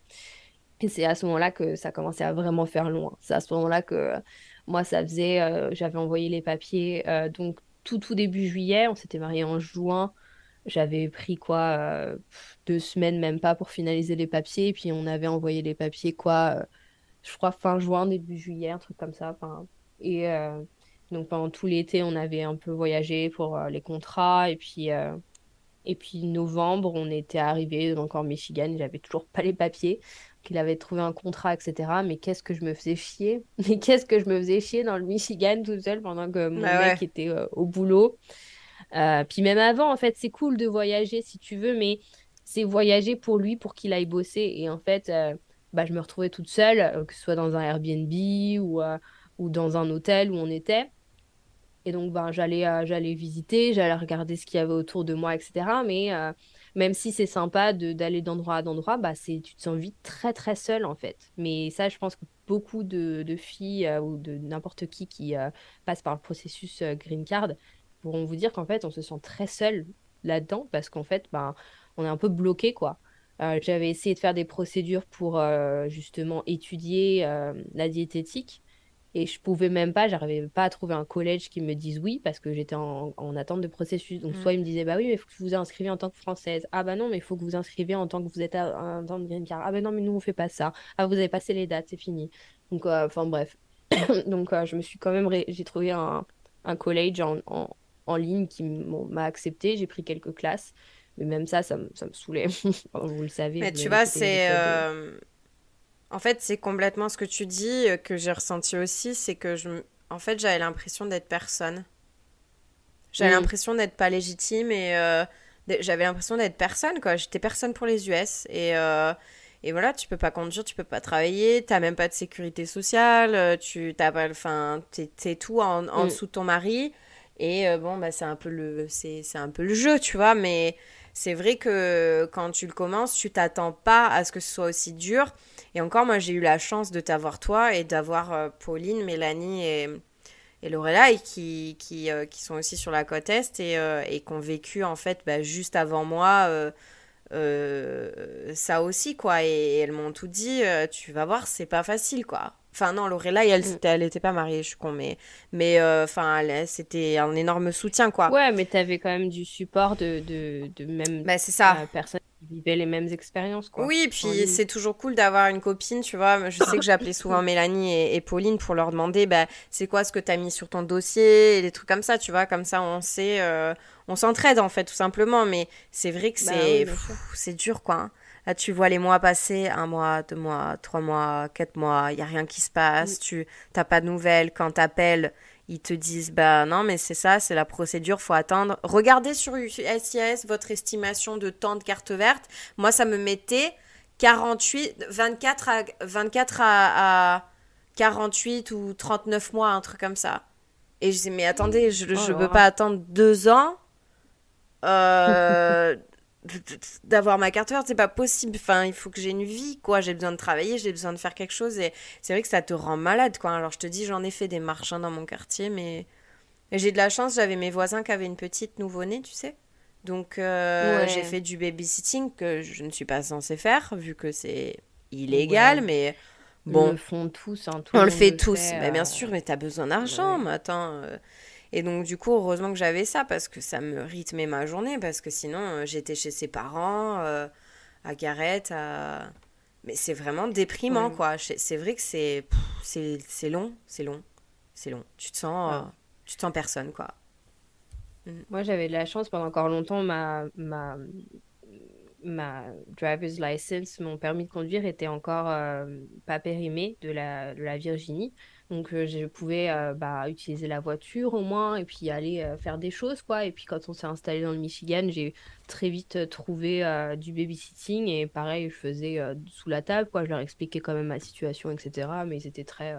Et c'est à ce moment-là que ça commençait à vraiment faire loin. C'est à ce moment-là que euh, moi, ça faisait, euh, j'avais envoyé les papiers. Euh, donc, tout, tout début juillet, on s'était marié en juin. J'avais pris quoi, deux semaines, même pas, pour finaliser les papiers. Et puis, on avait envoyé les papiers, quoi, je crois, fin juin, début juillet, un truc comme ça. Et donc, pendant tout l'été, on avait un peu voyagé pour les contrats. Et puis, et puis, novembre, on était arrivé encore en Michigan. J'avais toujours pas les papiers qu'il avait trouvé un contrat, etc. Mais qu'est-ce que je me faisais chier? Mais qu'est-ce que je me faisais chier dans le Michigan tout seul pendant que mon bah mec était euh, au boulot. Euh, puis même avant, en fait, c'est cool de voyager si tu veux, mais c'est voyager pour lui, pour qu'il aille bosser. Et en fait, euh, bah, je me retrouvais toute seule, que ce soit dans un Airbnb ou, ou dans un hôtel où on était. Et donc, ben, j'allais j'allais visiter, j'allais regarder ce qu'il y avait autour de moi, etc. Mais même si c'est sympa d'aller d'endroit à d'endroit, bah tu te sens vite très très seule en fait. Mais ça, je pense que beaucoup de, de filles euh, ou de n'importe qui qui euh, passe par le processus euh, green card pourront vous dire qu'en fait, on se sent très seul là-dedans parce qu'en fait, ben, on est un peu bloqué quoi. J'avais essayé de faire des procédures pour justement étudier la diététique et je pouvais même pas, j'arrivais pas à trouver un collège qui me dise oui parce que j'étais en, attente de processus. Donc, soit mm. ils me disaient, bah oui, mais il faut que vous vous inscriviez en tant que française. Ah bah non, mais il faut que vous inscriviez en tant que vous êtes en tant que green card. Ah bah non, mais nous, on fait pas ça. Ah, vous avez passé les dates, c'est fini. Donc, euh, enfin, bref. Donc, euh, je me suis quand même, j'ai trouvé un, un collège en, en, ligne qui m'a accepté. J'ai pris quelques classes. Mais même ça, ça, ça me saoulait. vous le savez. Mais tu vois, c'est. En fait, c'est complètement ce que tu dis euh, que j'ai ressenti aussi, c'est que je, en fait, j'avais l'impression d'être personne. J'avais l'impression d'être pas légitime et euh, j'avais l'impression d'être personne quoi. J'étais personne pour les US et euh, et voilà, tu peux pas conduire, tu peux pas travailler, t'as même pas de sécurité sociale, tu t'as pas, enfin, t'es tout en, dessous de ton mari et bon bah c'est un peu le c'est un peu le jeu, tu vois, mais c'est vrai que quand tu le commences, tu t'attends pas à ce que ce soit aussi dur. Et encore, moi, j'ai eu la chance de t'avoir toi et d'avoir euh, Pauline, Mélanie et, et Lorelai euh, qui, sont aussi sur la côte Est et, euh, et qui ont vécu, en fait, bah, juste avant moi, ça aussi, quoi. Et, elles m'ont tout dit, tu vas voir, c'est pas facile, quoi. Enfin, non, Lorelai, elle, mm. elle était pas mariée, je suis con, mais, mais enfin, c'était un énorme soutien, quoi. Ouais, mais t'avais quand même du support de, de, de même bah, c'est ça. personnes vivaient les mêmes expériences. Quoi, oui, puis c'est toujours cool d'avoir une copine, tu vois. Je sais que j'appelais souvent Mélanie et, Pauline pour leur demander bah, c'est quoi ce que tu as mis sur ton dossier et des trucs comme ça, tu vois. Comme ça, on sait, euh, on s'entraide en fait, tout simplement. Mais c'est vrai que bah c'est c'est dur, quoi. Hein. Là, tu vois les mois passer, un mois, deux mois, trois mois, quatre mois, il n'y a rien qui se passe, mm. tu n'as pas de nouvelles. Quand tu appelles, ils te disent bah non mais c'est ça c'est la procédure faut attendre. Regardez sur SIS votre estimation de temps de carte verte. Moi ça me mettait 48 24 à 24 à, 48 ou 39 mois un truc comme ça. Et je dis mais attendez je ne oh peux pas attendre deux ans euh, d'avoir ma carte verte, c'est pas possible. Enfin, il faut que j'ai une vie, quoi. J'ai besoin de travailler, j'ai besoin de faire quelque chose. Et c'est vrai que ça te rend malade, quoi. Alors, je te dis, j'en ai fait des marchands dans mon quartier, mais j'ai de la chance. J'avais mes voisins qui avaient une petite nouveau-née, tu sais. Donc, euh, j'ai fait du babysitting que je ne suis pas censée faire, vu que c'est illégal, mais bon. On le font tous, hein, On le fait tous. mais bien euh, sûr, mais t'as besoin d'argent, mais attends. Euh, et donc, du coup, heureusement que j'avais ça parce que ça me rythmait ma journée. Parce que sinon, euh, j'étais chez ses parents, euh, à Gareth, à... Mais c'est vraiment déprimant, quoi. C'est vrai que c'est c'est long, c'est long, c'est long. Tu te sens, euh, tu te sens personne, quoi. Mm. Moi, j'avais de la chance pendant encore longtemps. Ma, ma, ma driver's license, mon permis de conduire était encore pas périmé de la, de la Virginie. Donc, euh, je pouvais euh, bah, utiliser la voiture au moins et puis aller euh, faire des choses, quoi. Et puis, quand on s'est installé dans le Michigan, j'ai très vite trouvé du babysitting et pareil, je faisais sous la table, quoi. Je leur expliquais quand même ma situation, etc. Mais ils étaient très.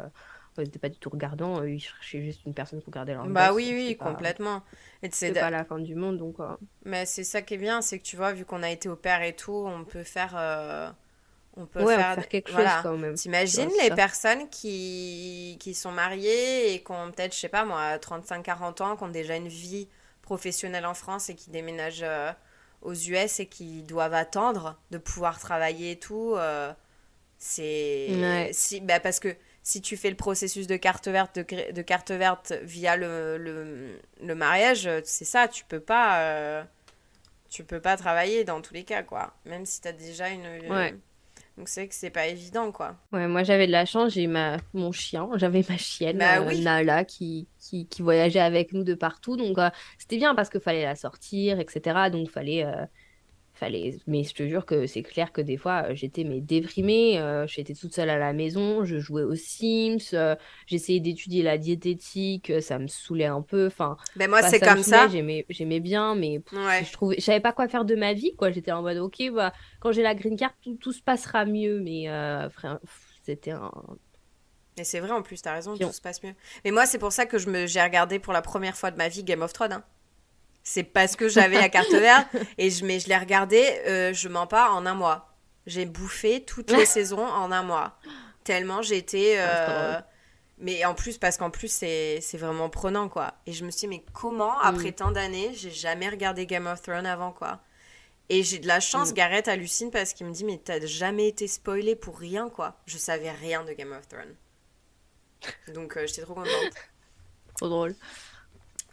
ils n'étaient pas du tout regardants, ils cherchaient juste une personne pour garder leur Bah oui, oui, complètement. C'est pas la fin du monde, donc. Mais c'est ça qui est bien, c'est que tu vois, vu qu'on a été au père et tout, on peut faire on peut faire, quelque chose quand même. T'imagines les personnes qui, qui sont mariées et qui ont peut-être, je sais pas moi, 35-40 ans, qui ont déjà une vie professionnelle en France et qui déménagent euh, aux US et qui doivent attendre de pouvoir travailler et tout. Euh, c'est. Si, bah parce que si tu fais le processus de carte verte, de, de carte verte via le, le, le mariage, c'est ça, tu peux pas. Euh, tu peux pas travailler dans tous les cas, quoi. Même si tu as déjà une. Donc c'est que c'est pas évident, quoi. Ouais, moi j'avais de la chance, j'ai ma mon chien, j'avais ma chienne bah euh, Nala qui, qui, qui, voyageait avec nous de partout. Donc euh, c'était bien parce qu'il fallait la sortir, etc. Donc fallait euh, fallait mais je te jure que c'est clair que des fois euh, j'étais mais déprimée euh, j'étais toute seule à la maison je jouais aux Sims euh, j'essayais d'étudier la diététique ça me saoulait un peu enfin ben moi c'est comme ça. j'aimais j'aimais bien mais je trouvais je savais pas quoi faire de ma vie quoi. J'étais en mode ok bah quand j'ai la green card tout, tout, se passera mieux mais c'était un et c'est vrai en plus t'as raison tout se passe mieux. Mais moi c'est pour ça que je me j'ai regardé pour la première fois de ma vie Game of Thrones hein. C'est parce que j'avais la carte verte et je, mais je l'ai regardé, euh, je mens pas, en un mois. J'ai bouffé toutes les saisons en un mois. Tellement j'étais. Euh, mais en plus, parce qu'en plus, c'est vraiment prenant, quoi. Et je me suis dit, mais comment, mm. après tant d'années, j'ai jamais regardé Game of Thrones avant, quoi? Et j'ai de la chance, mm. Gareth hallucine parce qu'il me dit, mais t'as jamais été spoilé pour rien, quoi. Je savais rien de Game of Thrones. Donc, euh, j'étais trop contente. trop drôle.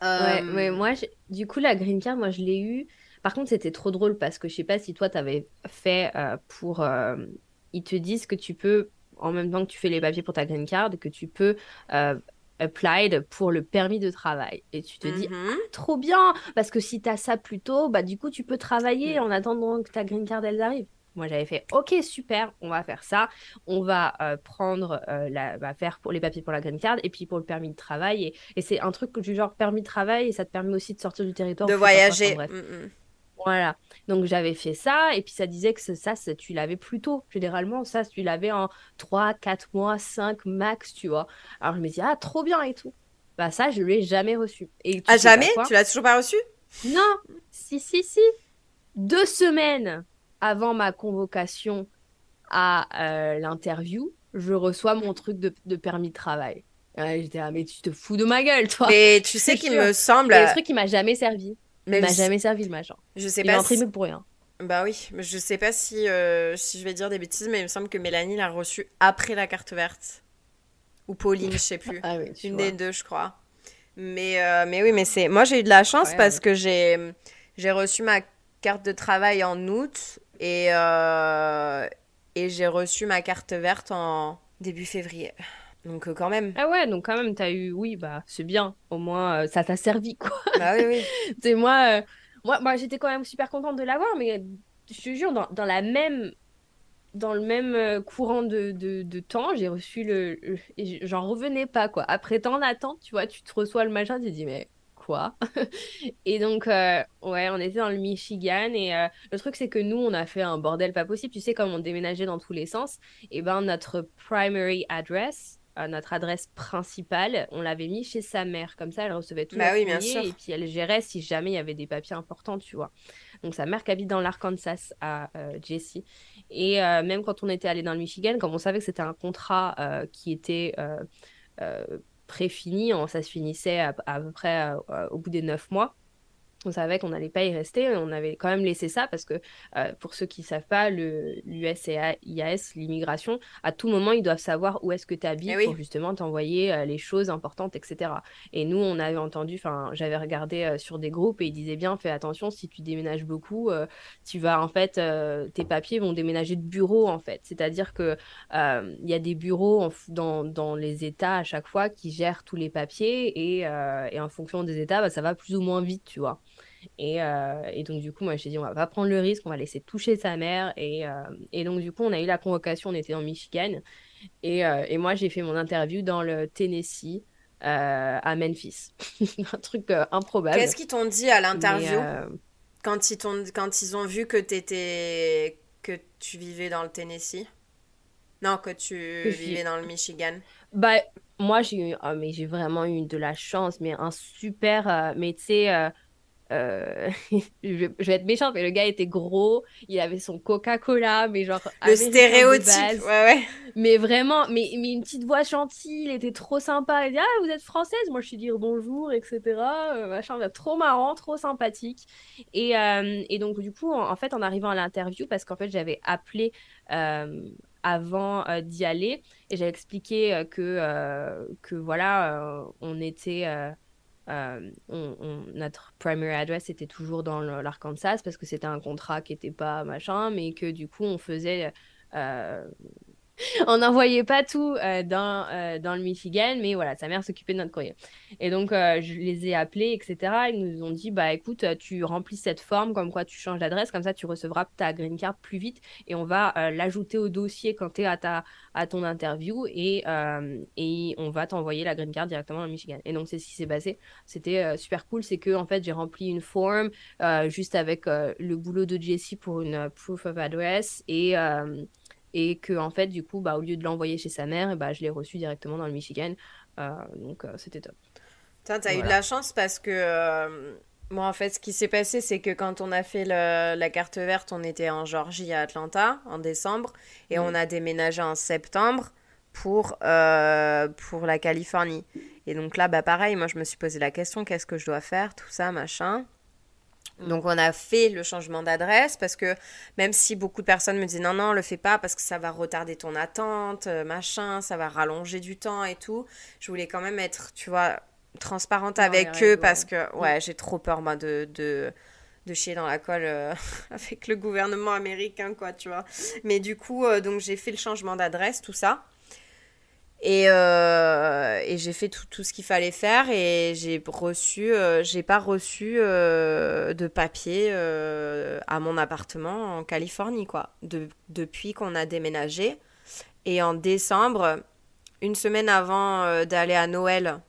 Ouais, mais euh, moi, du coup, la green card, moi, je l'ai eu. Par contre, c'était trop drôle parce que je sais pas si toi, tu avais fait euh, pour. Euh, ils te disent que tu peux, en même temps que tu fais les papiers pour ta green card, que tu peux applied pour le permis de travail. Et tu te dis, mm-hmm. ah, trop bien Parce que si tu as ça plus tôt, bah, du coup, tu peux travailler mm. en attendant que ta green card, elle arrive. Moi, j'avais fait OK, super, on va faire ça. On va euh, prendre, euh, la, va faire pour les papiers pour la green card et puis pour le permis de travail. Et, c'est un truc du genre permis de travail et ça te permet aussi de sortir du territoire. De voyager. Mm, mm. Voilà. Donc j'avais fait ça et puis ça disait que ça, tu l'avais plus tôt. Généralement, ça, tu l'avais en 3, 4 mois, 5 max, tu vois. Alors je me dis, ah, trop bien et tout. Bah ça, je ne l'ai jamais reçu. Et ah, jamais? Tu l'as toujours pas reçu? Non. Si, si, si. deux semaines avant ma convocation à euh, l'interview, je reçois mon truc de, permis de travail. J'étais là, mais tu te fous de ma gueule, toi. Mais tu sais qu'il me semble. C'est un truc qui m'a jamais servi. Mais il m'a jamais servi le machin. Je sais il pas. imprimé pour rien. Bah oui, je sais pas si, euh, si je vais dire des bêtises, mais il me semble que Mélanie l'a reçu après la carte verte. Ou Pauline, je sais plus. ah oui, Une des deux, je crois. Mais, euh, mais oui, mais c'est. Moi, j'ai eu de la chance parce que j'ai, j'ai reçu ma carte de travail en août et, euh, et j'ai reçu ma carte verte en début février. Donc, quand même. Ah ouais, donc quand même, t'as eu. Oui, bah, c'est bien. Au moins, ça t'a servi, quoi. Bah oui, oui. c'est moi moi, j'étais quand même super contente de l'avoir, mais je te jure, dans, la même, dans le même euh, courant de, de, temps, j'ai reçu le. J'en revenais pas, quoi. Après tant d'attente, tu vois, tu te reçois le machin, tu te dis, mais quoi Et donc, euh, ouais, on était dans le Michigan, et euh, le truc, c'est que nous, on a fait un bordel pas possible. Tu sais, comme on déménageait dans tous les sens, et ben notre primary address, notre adresse principale, on l'avait mis chez sa mère. Comme ça, elle recevait tout bah le et puis elle gérait si jamais il y avait des papiers importants, tu vois. Donc sa mère qui habite dans l'Arkansas à euh, Jessie. Et euh, même quand on était allé dans le Michigan, comme on savait que c'était un contrat euh, qui était préfini, ça se finissait à, à peu près au bout des neuf mois on savait qu'on n'allait pas y rester, on avait quand même laissé ça parce que euh, pour ceux qui ne savent pas, l'USCIS, l'immigration, à tout moment, ils doivent savoir où est-ce que tu habites eh pour justement t'envoyer euh, les choses importantes, etc. Et nous, on avait entendu, enfin, j'avais regardé euh, sur des groupes et ils disaient bien, fais attention, si tu déménages beaucoup, tu vas en fait, tes papiers vont déménager de bureau en fait. C'est-à-dire que il y a des bureaux dans, dans, les États à chaque fois qui gèrent tous les papiers et, et en fonction des États, bah, ça va plus ou moins vite, tu vois. Euh, et, donc, du coup, moi, j'ai dit, on va pas prendre le risque, on va laisser toucher sa mère. Et, euh, et donc, du coup, on a eu la convocation, on était en Michigan. Et, euh, et moi, j'ai fait mon interview dans le Tennessee. à Memphis. un truc improbable. Qu'est-ce qu'ils t'ont dit à l'interview quand, ils quand ils ont vu que, étais... que tu vivais dans le Tennessee? Non, que tu vivais dans le Michigan Bah, moi, j'ai eu... Oh, mais j'ai vraiment eu de la chance, mais un super... mais tu sais euh, je, vais être méchante, mais le gars était gros, il avait son Coca-Cola, mais genre. Le stéréotype, ouais, ouais. Mais vraiment, mais, mais une petite voix gentille, il était trop sympa. Il dit Ah, vous êtes française? Moi, je suis dire bonjour, etc. Euh, machin, trop marrant, trop sympathique. Et, euh, et donc, du coup, en, fait, en arrivant à l'interview, parce qu'en fait, j'avais appelé. avant d'y aller et j'avais expliqué que, que voilà on était euh, notre primary address était toujours dans l'Arkansas parce que c'était un contrat qui n'était pas machin, mais que du coup on faisait euh, on n'envoyait pas tout euh, dans, euh, dans le Michigan, mais voilà, sa mère s'occupait de notre courrier. Et donc, euh, je les ai appelés, etc. Ils nous ont dit, bah écoute, tu remplis cette forme, comme quoi tu changes d'adresse, comme ça tu recevras ta green card plus vite et on va l'ajouter au dossier quand tu es à, ta, à ton interview et, et on va t'envoyer la green card directement dans Michigan. Et donc, c'est ce qui s'est passé. C'était super cool, c'est que en fait, j'ai rempli une forme juste avec le boulot de Jessie pour une proof of address et et que en fait du coup bah au lieu de l'envoyer chez sa mère bah je l'ai reçu directement dans le Michigan. Euh, donc euh, c'était top. T'as as eu de la chance parce que euh, moi en fait ce qui s'est passé c'est que quand on a fait la carte verte on était en Georgie à Atlanta en décembre et on mm. a déménagé en septembre pour pour la Californie. Et donc là bah pareil moi je me suis posé la question qu'est-ce que je dois faire tout ça machin donc on a fait le changement d'adresse parce que même si beaucoup de personnes me disent non non le fais pas parce que ça va retarder ton attente euh, machin ça va rallonger du temps et tout je voulais quand même être tu vois transparente avec eux parce que ouais j'ai trop peur moi de, de, de chier dans la colle euh, avec le gouvernement américain quoi tu vois. Mais du coup euh, donc j'ai fait le changement d'adresse tout ça et, euh, et j'ai fait tout, ce qu'il fallait faire et j'ai reçu, euh, pas reçu euh, de papier à mon appartement en Californie, quoi, de, depuis qu'on a déménagé. Et en décembre, une semaine avant d'aller à Noël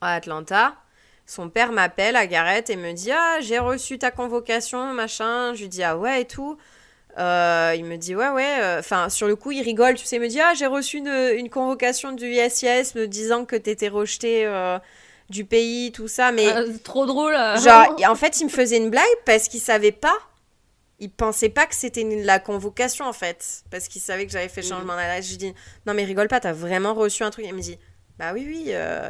à Atlanta, son père m'appelle à Garrett et me dit Ah, j'ai reçu ta convocation, machin. Je lui dis Ah ouais et tout. Euh, il me dit ouais ouais, euh, enfin sur le coup il rigole, tu sais, il me dit ah j'ai reçu une, une, convocation du USCIS me disant que t'étais rejeté, euh, du pays, tout ça. Mais Ah, trop drôle. genre, en fait, il me faisait une blague parce qu'il savait pas. Il pensait pas que c'était la convocation en fait, parce qu'il savait que j'avais fait Mhm. changement d'adresse. Je lui dis non mais rigole pas, t'as vraiment reçu un truc. Il me dit bah oui oui.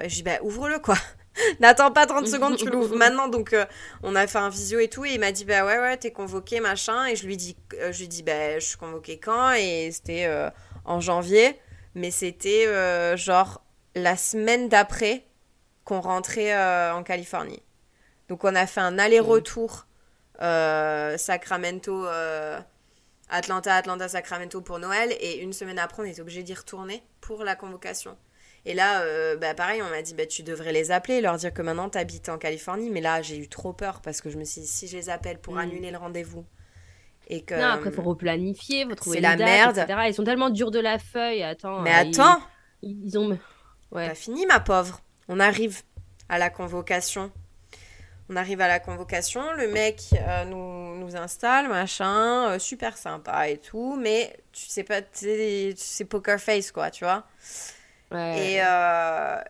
je dis bah ouvre-le quoi. N'attends pas 30 secondes, tu l'ouvres maintenant. Donc euh, on a fait un visio et tout et il m'a dit bah ouais ouais t'es convoqué machin et je lui dis euh, je lui dis bah je suis convoqué quand? Et c'était euh, en janvier, mais c'était genre la semaine d'après qu'on rentrait en Californie. Donc on a fait un aller-retour Sacramento, Atlanta, Atlanta, Sacramento pour Noël. Et une semaine après, on était obligé d'y retourner pour la convocation. Et là, euh, bah pareil, on m'a dit, bah, tu devrais les appeler, leur dire que maintenant tu habites en Californie. Mais là, j'ai eu trop peur parce que je me suis dit, si je les appelle pour Mm. annuler le rendez-vous. Et que... Non, après, faut replanifier, faut trouver la date, merde. etc. Ils sont tellement durs de la feuille. Attends. Mais euh, attends, Ils, ils ont. Ouais. T'as fini, ma pauvre. On arrive à la convocation. On arrive à la convocation, le mec euh, nous, nous installe, machin, euh, super sympa et tout, mais tu sais pas, c'est poker face, quoi, tu vois. Et, euh,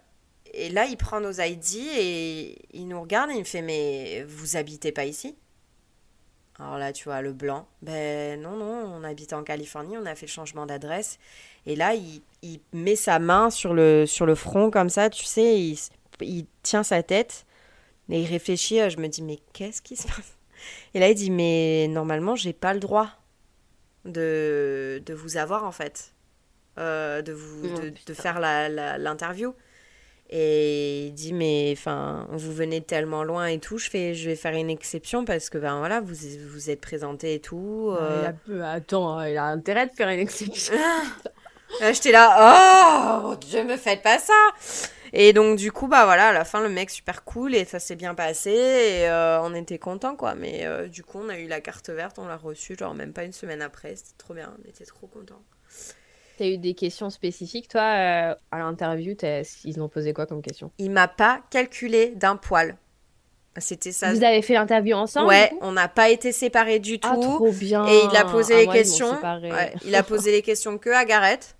et là, il prend nos ID et il nous regarde et il me fait, mais vous habitez pas ici? Alors là, tu vois, le blanc, ben non, non, on habite en Californie, on a fait le changement d'adresse. Et là, il, il met sa main sur le, sur le front comme ça, tu sais, il, il tient sa tête et il réfléchit. Je me dis, mais qu'est-ce qui se passe? Et là, il dit, mais normalement, j'ai pas le droit de, de vous avoir en fait, Euh, de, vous, de, faire l'interview. Et il dit, mais enfin, vous venez tellement loin et tout, je, fais, je vais faire une exception parce que, ben voilà, vous vous êtes présenté et tout. Euh, il a peu- Attends, il a intérêt de faire une exception. Là, j'étais là, oh Dieu, me faites pas ça. Et donc, du coup, bah voilà, à la fin, le mec super cool et ça s'est bien passé et euh, on était contents, quoi. Mais euh, du coup, on a eu la carte verte, on l'a reçue, genre même pas une semaine après, c'était trop bien, on était trop contents. T'as eu des questions spécifiques, toi, euh, à l'interview Ils ont posé quoi comme question? Il m'a pas calculé d'un poil. C'était ça. Vous avez fait l'interview ensemble ouais, on n'a pas été séparés du tout. Ah, trop bien. Et il a posé Ah, les questions. ouais, il a posé les questions que à Gareth.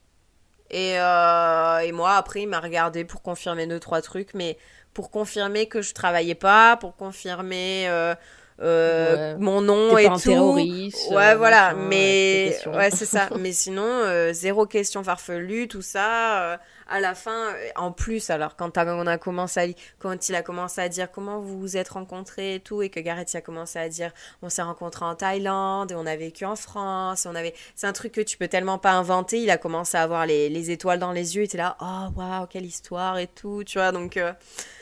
Et, euh, et moi, après, il m'a regardé pour confirmer deux, trois trucs. Mais pour confirmer que je travaillais pas, pour confirmer euh, euh, Ouais. mon nom et pas un tout. terroriste, Ouais, euh, voilà. machin, mais ouais, ouais, c'est ça. mais sinon, euh, zéro question farfelue, tout ça. À la fin, euh, en plus, alors quand on a commencé à, quand il a commencé à dire comment vous vous êtes rencontrés et tout, et que Gareth a commencé à dire on s'est rencontrés en Thaïlande et on a vécu en France, et on avait, c'est un truc que tu peux tellement pas inventer. Il a commencé à avoir les, les étoiles dans les yeux, il était là, oh waouh, quelle histoire et tout, tu vois. Donc, euh,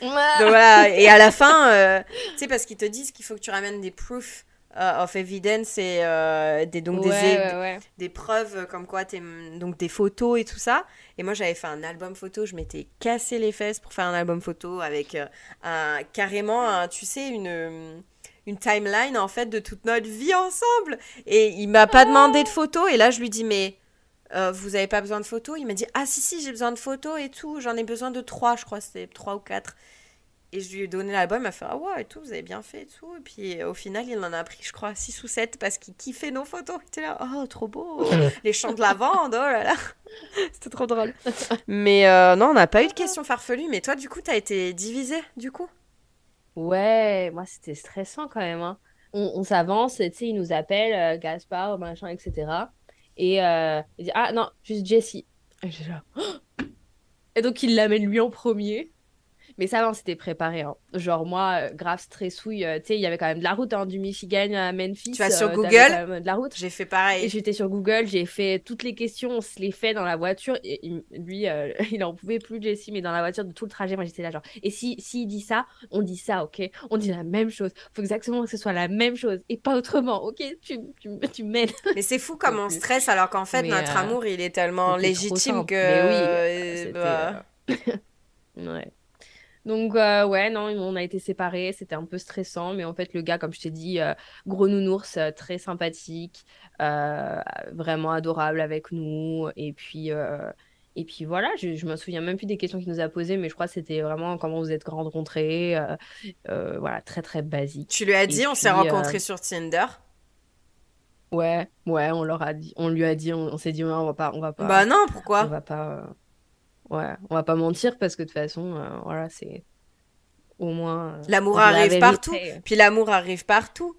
donc voilà. Et à la fin, euh, tu sais, parce qu'ils te disent qu'il faut que tu ramènes des proofs euh, of evidence et euh, des, donc des, Ouais, é- ouais, ouais. des preuves comme quoi t'es donc des photos et tout ça. Et moi j'avais fait un album photo je m'étais cassé les fesses pour faire un album photo avec euh, un carrément un, tu sais une une timeline en fait de toute notre vie ensemble. Et il m'a pas demandé de photos et là je lui dis mais euh, vous avez pas besoin de photos il m'a dit ah si si j'ai besoin de photos et tout. J'en ai besoin de trois je crois c'était trois ou quatre et je lui ai donné l'album, il m'a fait Ah ouais, et tout, vous avez bien fait et tout. Et puis au final, il en a pris, je crois, 6 ou 7 parce qu'il kiffait nos photos. Il était là, oh, trop beau, les champs de lavande, oh là là. C'était trop drôle. Mais euh, non, on n'a pas eu de questions farfelues. Mais toi, du coup, t'as été divisé, du coup? Ouais, moi c'était stressant quand même. hein. On, on s'avance, tu sais, il nous appelle, euh, Gaspard, machin, etc. Et euh, il dit Ah non, juste Jessie. Et donc il l'amène lui en premier. Mais ça va, on s'était préparé. hein. Genre moi, euh, grave stressouille, euh, tu sais, il y avait quand même de la route hein, du Michigan à Memphis. Tu vas sur euh, Google quand même de la route. J'ai fait pareil. j'étais sur Google, j'ai fait toutes les questions, on se les fait dans la voiture. Et il- lui, euh, il en pouvait plus, Jessie, mais dans la voiture de tout le trajet, moi j'étais là genre. Et si s'il dit ça, on dit ça, ok? On dit la même chose. Faut exactement que ce soit la même chose et pas autrement, ok? Tu, tu, tu m'aides. Mais c'est fou comme on stresse alors qu'en fait, Mais, notre amour, il est tellement légitime que. Mais oui, bah, ouais. Donc, euh, ouais, non, on a été séparés. C'était un peu stressant. Mais en fait, le gars, comme je t'ai dit, euh, gros nounours, euh, très sympathique, euh, vraiment adorable avec nous. Et puis, et puis voilà, je, je me souviens même plus des questions qu'il nous a posées, mais je crois que c'était vraiment comment vous êtes rencontrés. euh, euh, voilà, très, très basique. Tu lui as Et dit, on s'est rencontrés sur Tinder? Ouais, ouais, on leur a dit, on lui a dit, on, on s'est dit, ouais, on va pas, on va pas. Bah non, on pourquoi va pas ouais on va pas mentir parce que de toute façon euh, voilà c'est au moins. euh, L'amour la arrive partout. vérité. Puis l'amour arrive partout.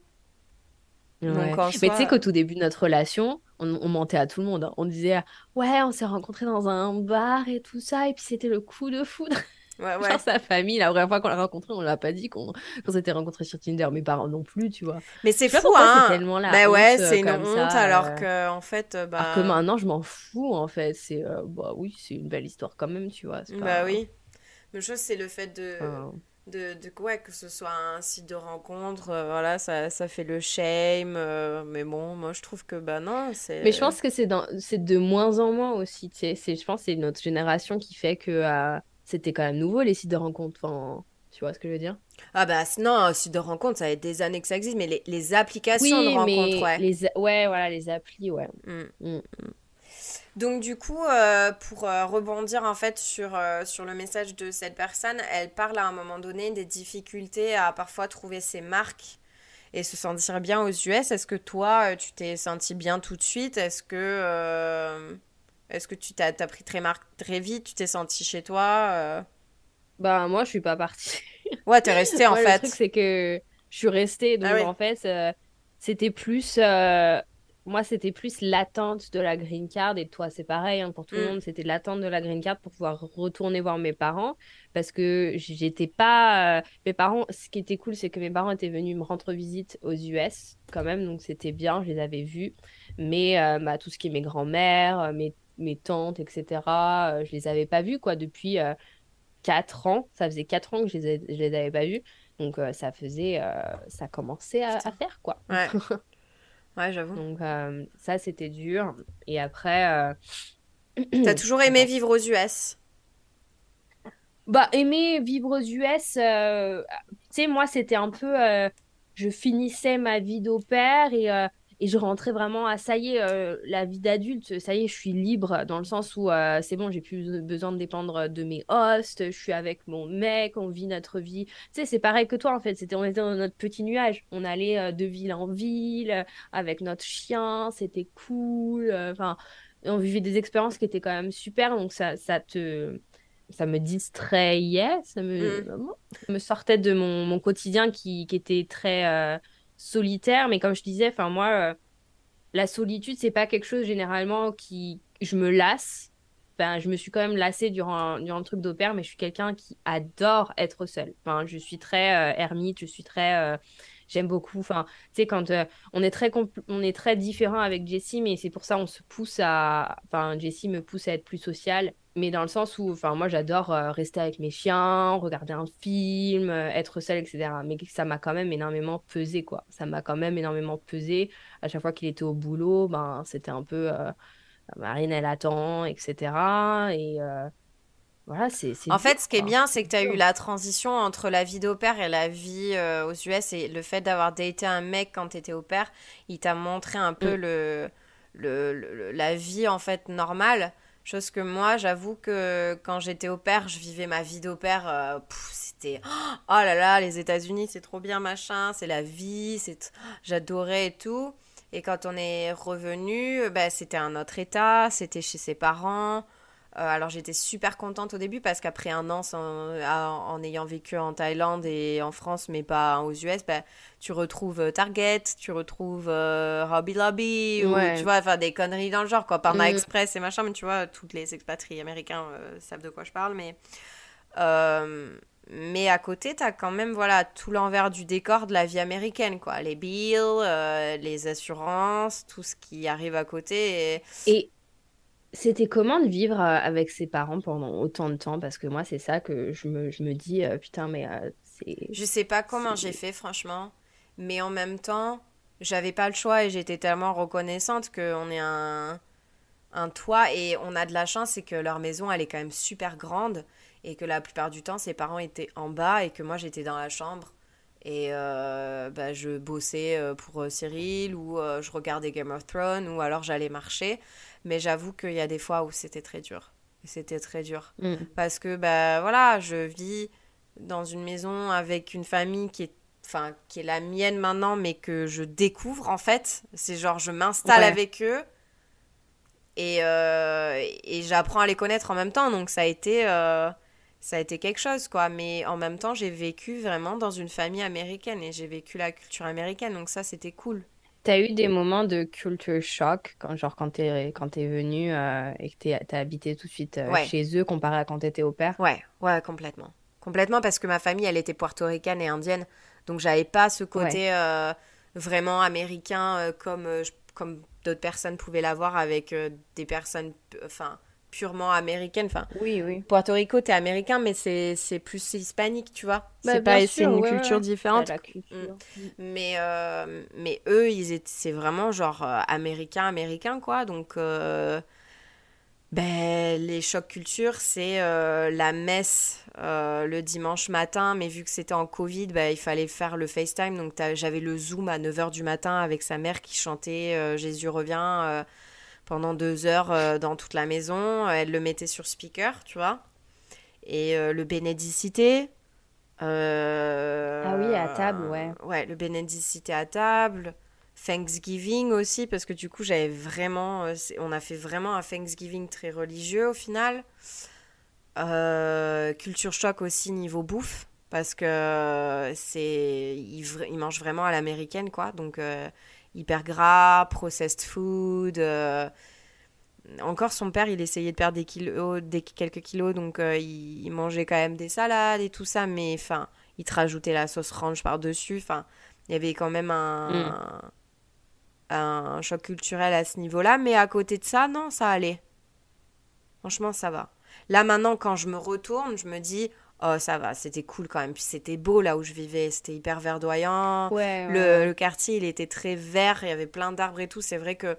Ouais. Donc, en Mais tu sais qu'au tout début de notre relation, on, on mentait à tout le monde. hein. On disait, ouais, on s'est rencontrés dans un bar et tout ça, et puis c'était le coup de foudre. Ouais, ouais. Genre sa famille, la première fois qu'on l'a rencontré, on l'a pas dit qu'on qu'on s'était rencontrés sur Tinder, mes parents non plus, tu vois. Mais c'est fou, hein. c'est tellement la Bah ouais, honte, c'est une honte, ça, alors euh, que, en fait, euh, bah... Alors que maintenant, je m'en fous, en fait. C'est, euh, bah oui, c'est une belle histoire quand même, tu vois. Bah pas- oui. Mais chose, c'est le fait de... de, de ouais, que ce soit un site de rencontre, euh, voilà, ça, ça fait le shame. euh, mais bon, moi, je trouve que, bah non, c'est... Mais je pense que c'est dans... c'est de moins en moins aussi, tu sais. C'est, je pense que c'est notre génération qui fait que c'était quand même nouveau, les sites de rencontres. Enfin, tu vois ce que je veux dire? Ah bah non, un site de rencontre, ça fait des années que ça existe, mais les, les applications de Oui, rencontre, mais ouais. les... ouais, voilà, les applis, ouais. Mm. Mm. Donc du coup, euh, pour euh, rebondir en fait sur, euh, sur le message de cette personne, elle parle à un moment donné des difficultés à parfois trouver ses marques et se sentir bien aux US. Est-ce que toi, euh, tu t'es senti bien tout de suite? Est-ce que, euh, est-ce que tu t'as, pris très, mar- très vite? Tu t'es senti chez toi? euh? Bah, moi, je suis pas partie. Ouais, t'es resté en Moi, le fait. truc, c'est que je suis restée. Donc, Ah oui. en fait, euh, c'était plus. euh, Moi, c'était plus l'attente de la green card. Et toi, c'est pareil, hein, pour tout le Mm. monde. C'était l'attente de la green card pour pouvoir retourner voir mes parents. Parce que j'étais pas. Mes parents, ce qui était cool, c'est que mes parents étaient venus me rendre visite aux US, quand même. Donc, c'était bien, je les avais vus. Mais bah, tout ce qui est mes grands-mères, mes, mes tantes, etc., euh, je les avais pas vus, quoi, depuis. euh, 4 ans. Ça faisait 4 ans que je les, ai- je les avais pas vus. Donc euh, ça faisait, euh, ça commençait à, à faire quoi. Ouais. Ouais, j'avoue. Donc ça c'était dur. Et après, T'as toujours aimé vivre aux US? bah aimer vivre aux US, tu sais moi c'était un peu, je finissais ma vie d'au pair et et je rentrais vraiment à ça y est euh, la vie d'adulte, ça y est je suis libre dans le sens où euh, c'est bon j'ai plus besoin de dépendre de mes hosts, je suis avec mon mec, on vit notre vie. Tu sais c'est pareil que toi en fait, c'était on était dans notre petit nuage, on allait euh, de ville en ville euh, avec notre chien, c'était cool, euh, enfin on vivait des expériences qui étaient quand même super donc ça ça te ça me distrayait, ça me, Mm. ça me sortait de mon, mon quotidien qui, qui était très euh, solitaire. Mais comme je disais, enfin moi, euh, la solitude, c'est pas quelque chose généralement qui je me lasse. Enfin, je me suis quand même lassée durant, durant le truc d'opère, mais je suis quelqu'un qui adore être seule. Enfin, je suis très euh, ermite, je suis très. J'aime beaucoup. Enfin, tu sais, quand euh, on est très on est très différents avec Jessie, mais c'est pour ça on se pousse à. Enfin, Jessie me pousse à être plus sociale, mais dans le sens où, enfin, moi j'adore euh, rester avec mes chiens, regarder un film, euh, être seule, etc. Mais ça m'a quand même énormément pesé, quoi. Ça m'a quand même énormément pesé. À chaque fois qu'il était au boulot, ben, c'était un peu. Marine, elle attend, etc. Et voilà, c'est c'est En dur, fait, ce qui est bien, c'est que tu as eu la transition entre la vie d'opère et la vie euh, aux US et le fait d'avoir daté un mec quand tu étais au père, il t'a montré un peu Mm. le, le, le- le- la vie en fait normale. Chose que moi, j'avoue que quand j'étais au père, je vivais ma vie d'opère. euh, pff, c'était oh là là, les États-Unis, c'est trop bien, machin, c'est la vie, c'est j'adorais et tout. Et quand on est revenu, bah, c'était un autre état, c'était chez ses parents. Euh, alors j'étais super contente au début parce qu'après un an sans- à- en ayant vécu en Thaïlande et en France mais pas aux US, bah, tu retrouves euh, Target, tu retrouves euh, Hobby Lobby ou tu vois enfin des conneries dans le genre quoi, Parma Mm. Express et machin, mais tu vois toutes les expatriés américains euh, savent de quoi je parle mais euh, mais à côté, t'as quand même voilà tout l'envers du décor de la vie américaine quoi, les bills, euh, les assurances, tout ce qui arrive à côté et Et c'était comment de vivre euh, avec ses parents pendant autant de temps? Parce que moi, c'est ça que je me, je me dis, euh, putain, mais euh, c'est... Je sais pas comment j'ai fait, franchement. Mais en même temps, j'avais pas le choix et j'étais tellement reconnaissante qu'on ait un, un toit. Et on a de la chance, c'est que leur maison, elle est quand même super grande. Et que la plupart du temps, ses parents étaient en bas et que moi, j'étais dans la chambre. Et euh, bah, je bossais pour Cyril ou euh, je regardais Game of Thrones ou alors j'allais marcher. Mais j'avoue qu'il y a des fois où c'était très dur. C'était très dur Mm. parce que bah voilà, je vis dans une maison avec une famille qui est enfin qui est la mienne maintenant mais que je découvre en fait, c'est genre je m'installe Ouais. avec eux et euh, et j'apprends à les connaître en même temps donc ça a été euh, ça a été quelque chose, quoi. Mais en même temps, j'ai vécu vraiment dans une famille américaine et j'ai vécu la culture américaine, donc ça, c'était cool. T'as eu des moments de culture shock, quand, genre quand t'es quand es venu euh, et que t'as habité tout de suite euh, chez eux comparé à quand t'étais au père? Ouais, ouais, complètement. Complètement parce que ma famille, elle était portoricaine et indienne, donc j'avais pas ce côté euh, vraiment américain comme, comme d'autres personnes pouvaient l'avoir avec des personnes, enfin purement américaine. Enfin, oui, oui. Puerto Rico, t'es américain, mais c'est plus hispanique, tu vois. Bah, c'est pas c'est une culture différente. Mm. Mais euh, mais eux, ils étaient c'est vraiment genre euh, américain américain quoi. Donc euh, ben les chocs culture, c'est la messe le dimanche matin, mais vu que c'était en Covid, ben, il fallait faire le FaceTime. Donc j'avais le Zoom à 9h du matin avec sa mère qui chantait Jésus revient pendant deux heures euh, dans toute la maison. Elle le mettait sur speaker, tu vois. Et euh, le bénédicité. Euh, ah oui, à table, ouais. Ouais, le bénédicité à table. Thanksgiving aussi, parce que du coup, j'avais vraiment. on a fait vraiment un Thanksgiving très religieux au final. culture choc aussi niveau bouffe, parce que c'est. Ils, mangent vraiment à l'américaine, quoi. Donc hyper gras, processed food. Euh, encore son père, il essayait de perdre des kilos, des, quelques kilos, donc euh, il, mangeait quand même des salades et tout ça, mais enfin, il te rajoutait la sauce ranch par-dessus. Enfin, il y avait quand même un, mm. un, choc culturel à ce niveau-là, mais à côté de ça, non, ça allait. Franchement, ça va. Là maintenant, quand je me retourne, je me dis, Oh, ça va, c'était cool quand même. Puis c'était beau là où je vivais, c'était hyper verdoyant. le, quartier, il était très vert, il y avait plein d'arbres et tout. C'est vrai que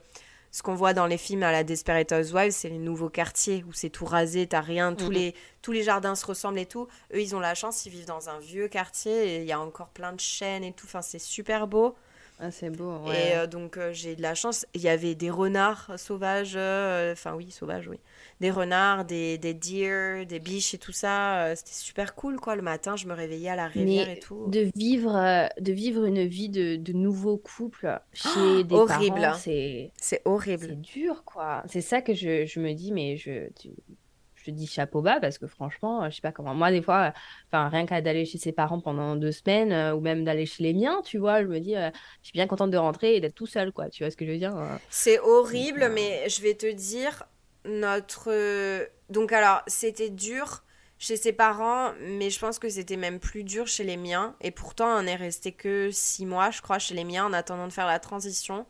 ce qu'on voit dans les films à la Desperate Housewives, c'est les nouveaux quartiers où c'est tout rasé, t'as rien, tous, mhm. les, tous les jardins se ressemblent et tout. Eux, ils ont la chance, ils vivent dans un vieux quartier et il y a encore plein de chênes et tout. Enfin, c'est super beau. Ah, c'est beau, ouais. Et euh, donc, euh, j'ai de la chance. Il y avait des renards sauvages, euh, enfin, oui, sauvages, oui des renards, des, des deer, des biches et tout ça. Euh, c'était super cool, quoi. Le matin, je me réveillais à la rivière et tout. De vivre, euh, de vivre une vie de, de nouveau couple chez oh, des horrible. parents, c'est... C'est horrible. C'est dur, quoi. C'est ça que je, je, me dis, mais je... je te dis chapeau bas parce que franchement, je sais pas comment. Moi, des fois, enfin, rien qu'à d'aller chez ses parents pendant deux semaines euh, ou même d'aller chez les miens, tu vois, je me dis, je suis bien contente de rentrer et d'être tout seul, quoi. Tu vois ce que je veux dire C'est horrible, mais je vais te dire, notre... Donc alors, c'était dur chez ses parents, mais je pense que c'était même plus dur chez les miens. Et pourtant, on est resté que six mois, je crois, chez les miens en attendant de faire la transition.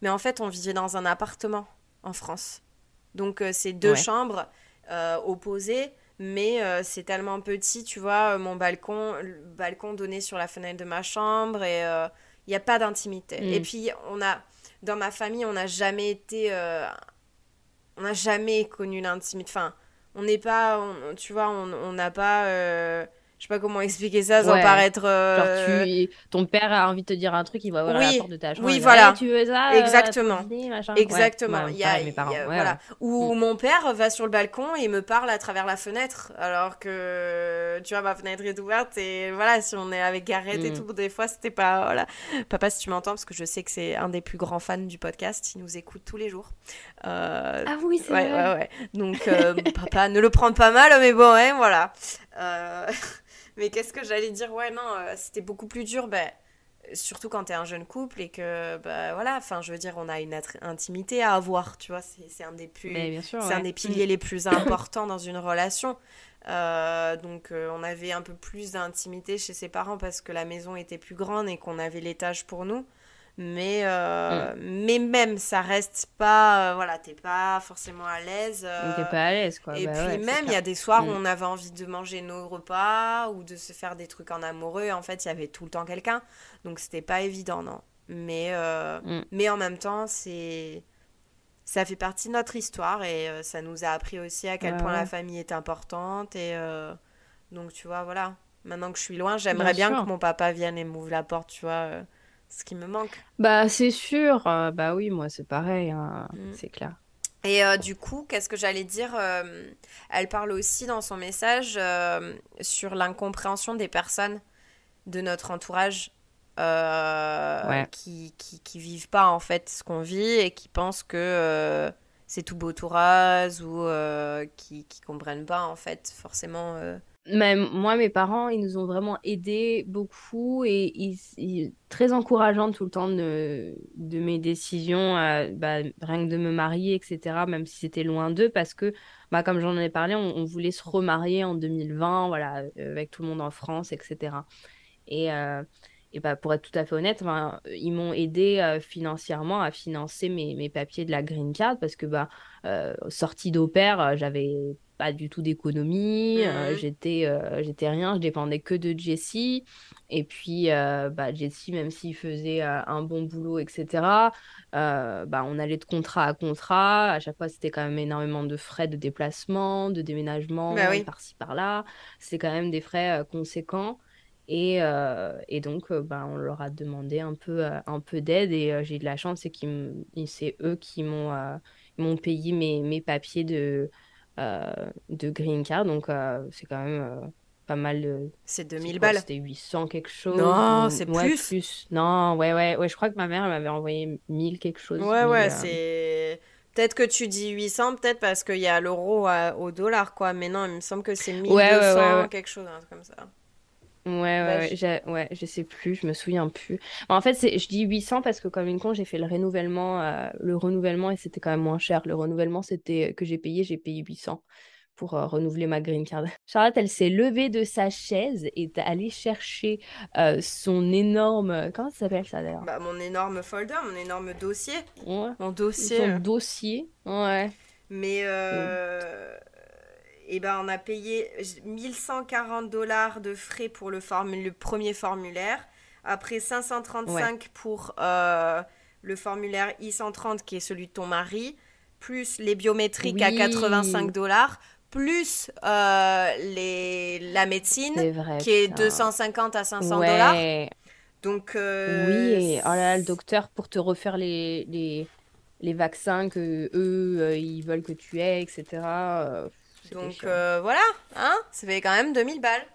Mais en fait, on vivait dans un appartement en France. Donc, euh, c'est deux chambres euh, opposées, mais euh, c'est tellement petit, tu vois, mon balcon, le balcon donné sur la fenêtre de ma chambre et il n'y a pas d'intimité. Et mm. puis, on a, dans ma famille, on n'a jamais été on n'a jamais connu l'intimité. Enfin, on n'est pas, tu vois, on n'a pas. Euh, je sais pas comment expliquer ça sans paraître. Euh, Genre, ton père a envie de te dire un truc, il va voir la porte de ta chambre. Oui, voilà. tu veux ça euh, Exactement. Exactement. il y a, mes parents. voilà. Ou mm. mon père va sur le balcon et me parle à travers la fenêtre, alors que tu vois, ma fenêtre est ouverte et voilà, si on est avec Gareth et mm. tout, des fois, c'était pas. Voilà. Papa, si tu m'entends, parce que je sais que c'est un des plus grands fans du podcast, il nous écoute tous les jours. ah oui, c'est vrai. Donc, papa, ne le prend pas mal, mais bon, ouais, voilà. Mais qu'est-ce que j'allais dire? Ouais, non, euh, c'était beaucoup plus dur, bah, surtout quand t'es un jeune couple et que, bah, voilà, enfin, je veux dire, on a une intimité à avoir, tu vois, c'est un des plus. c'est un des piliers les plus importants dans une relation. Euh, donc, euh, on avait un peu plus d'intimité chez ses parents parce que la maison était plus grande et qu'on avait l'étage pour nous. Mais, euh, mm. mais même, ça reste pas. Euh, voilà, t'es pas forcément à l'aise. Euh, t'es pas à l'aise, quoi. Et bah puis même, il y a des soirs où mm. on avait envie de manger nos repas ou de se faire des trucs en amoureux. En fait, il y avait tout le temps quelqu'un. Donc, c'était pas évident, non. Mais, mm. mais en même temps, c'est. Ça fait partie de notre histoire et ça nous a appris aussi à quel point la famille est importante. Et donc, tu vois, voilà. Maintenant que je suis loin, j'aimerais bien, que mon papa vienne et m'ouvre la porte, tu vois ce qui me manque. Bah, c'est sûr. Euh, bah oui, moi, c'est pareil. Hein, mm. C'est clair. Et euh, du coup, qu'est-ce que j'allais dire euh, Elle parle aussi dans son message sur l'incompréhension des personnes de notre entourage qui, qui, qui, vivent pas en fait ce qu'on vit et qui pensent que c'est tout beau tout rase ou euh, qui, qui comprennent pas en fait forcément. Euh. Moi, mes parents, ils nous ont vraiment aidés beaucoup et ils, très encourageants tout le temps de, mes décisions, bah, rien que de me marier, etc., même si c'était loin d'eux, parce que, bah, comme j'en ai parlé, on, voulait se remarier en 2020, voilà, avec tout le monde en France, etc. Et, et bah, pour être tout à fait honnête, ils m'ont aidé euh, financièrement à financer mes, papiers de la green card parce que bah, euh, sortie euh, j'avais pas du tout d'économie, mmh j'étais j'étais rien, je dépendais que de Jessie. Et puis, bah, Jessie, même s'il faisait un bon boulot, etc., bah, on allait de contrat à contrat. À chaque fois, c'était quand même énormément de frais de déplacement, de déménagement, bah par-ci, par-là. C'est quand même des frais conséquents. Et, euh, et donc, euh, bah, on leur a demandé un peu, euh, un peu d'aide et j'ai eu de la chance, c'est, qu'ils c'est eux qui m'ont, m'ont payé mes, mes papiers de, de green card. Donc, c'est quand même pas mal. c'est 2000 balles. C'était 800 quelque chose. Non, c'est plus. Non, ouais, ouais, ouais. Je crois que ma mère m'avait envoyé 1000 quelque chose. Ouais, ouais, c'est. Peut-être que tu dis 800, peut-être parce qu'il y a l'euro au dollar, quoi. Mais non, il me semble que c'est 1200, quelque chose, comme ça. Ouais, ouais, ouais, je sais plus, je me souviens plus. En fait, c'est, je dis 800 parce que comme une con, j'ai fait le renouvellement, euh, le renouvellement et c'était quand même moins cher. Le renouvellement, c'était que j'ai payé, j'ai payé 800 pour euh, renouveler ma green card. Charlotte, elle s'est levée de sa chaise et est allée chercher euh, son énorme, comment ça s'appelle ça d'ailleurs? Bah, mon énorme folder, mon énorme dossier. Ouais. Mon dossier. Son dossier, ouais. Mais et eh ben, on a payé 1140 dollars de frais pour le, le premier formulaire. Après 535 pour euh, le formulaire I-130 qui est celui de ton mari. Plus les biométriques à 85 dollars. Plus euh, les, la médecine qui est 250 à 500 dollars. Donc. Euh, oui, oh là, le docteur pour te refaire les, les, les vaccins que eux, ils veulent que tu aies, etc. Donc euh, voilà, hein, ça fait quand même 2000 balles.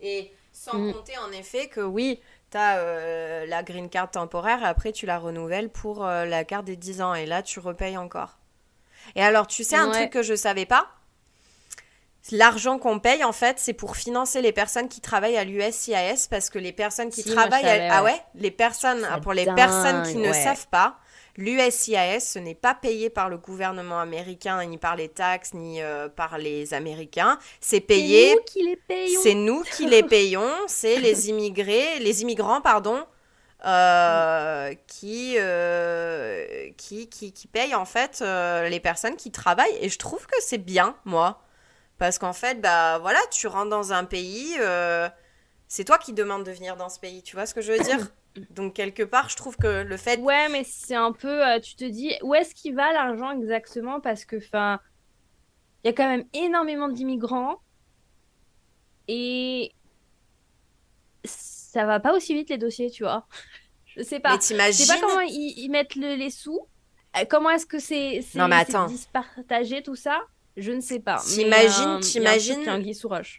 Et sans mm. compter en effet que oui, tu as euh, la green card temporaire et après tu la renouvelles pour euh, la carte des 10 ans et là tu repayes encore. Et alors tu sais un truc que je savais pas? L'argent qu'on paye, en fait, c'est pour financer les personnes qui travaillent à l'USCIS parce que les personnes qui travaillent à... Ah ouais? Les personnes, pour les personnes qui ne savent pas, L'USCIS, ce n'est pas payé par le gouvernement américain, ni par les taxes, ni euh, par les Américains. C'est payé. C'est nous qui les payons. C'est nous qui les payons. C'est les immigrés, les immigrants, pardon, euh, qui, euh, qui, qui, qui, payent en fait les personnes qui travaillent. Et je trouve que c'est bien, moi. Parce qu'en fait, bah voilà, tu rentres dans un pays, c'est toi qui demandes de venir dans ce pays. Tu vois ce que je veux dire? donc quelque part, je trouve que le fait. Ouais, mais c'est un peu, euh, tu te dis, où est-ce qu'il va l'argent exactement? Parce que, enfin, il y a quand même énormément d'immigrants et ça va pas aussi vite les dossiers, tu vois. Je sais pas. Mais t'imagines Je sais pas comment ils, mettent les sous. Euh, comment est-ce que c'est dispartagé tout ça? Je ne sais pas. T'imagines, euh, t'imagines,